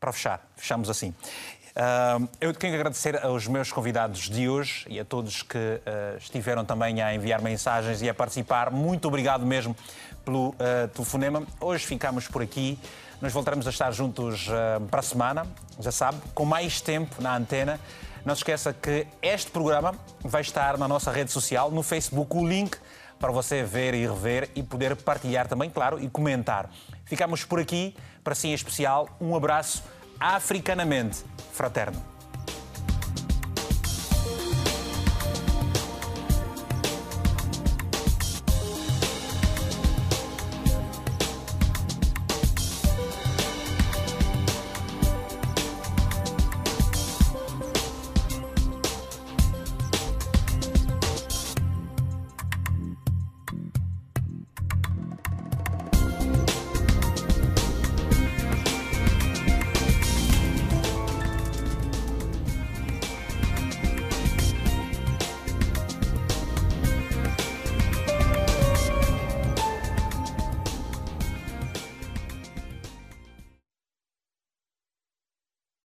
S1: para fechar, fechamos assim. Uh, eu tenho que agradecer aos meus convidados de hoje e a todos que uh, estiveram também a enviar mensagens e a participar. Muito obrigado mesmo pelo telefonema. Hoje ficamos por aqui. Nós voltaremos a estar juntos para a semana, já sabe, com mais tempo na antena. Não se esqueça que este programa vai estar na nossa rede social, no Facebook, o link para você ver e rever e poder partilhar também, claro, e comentar. Ficamos por aqui, para si em especial, um abraço africanamente fraterno.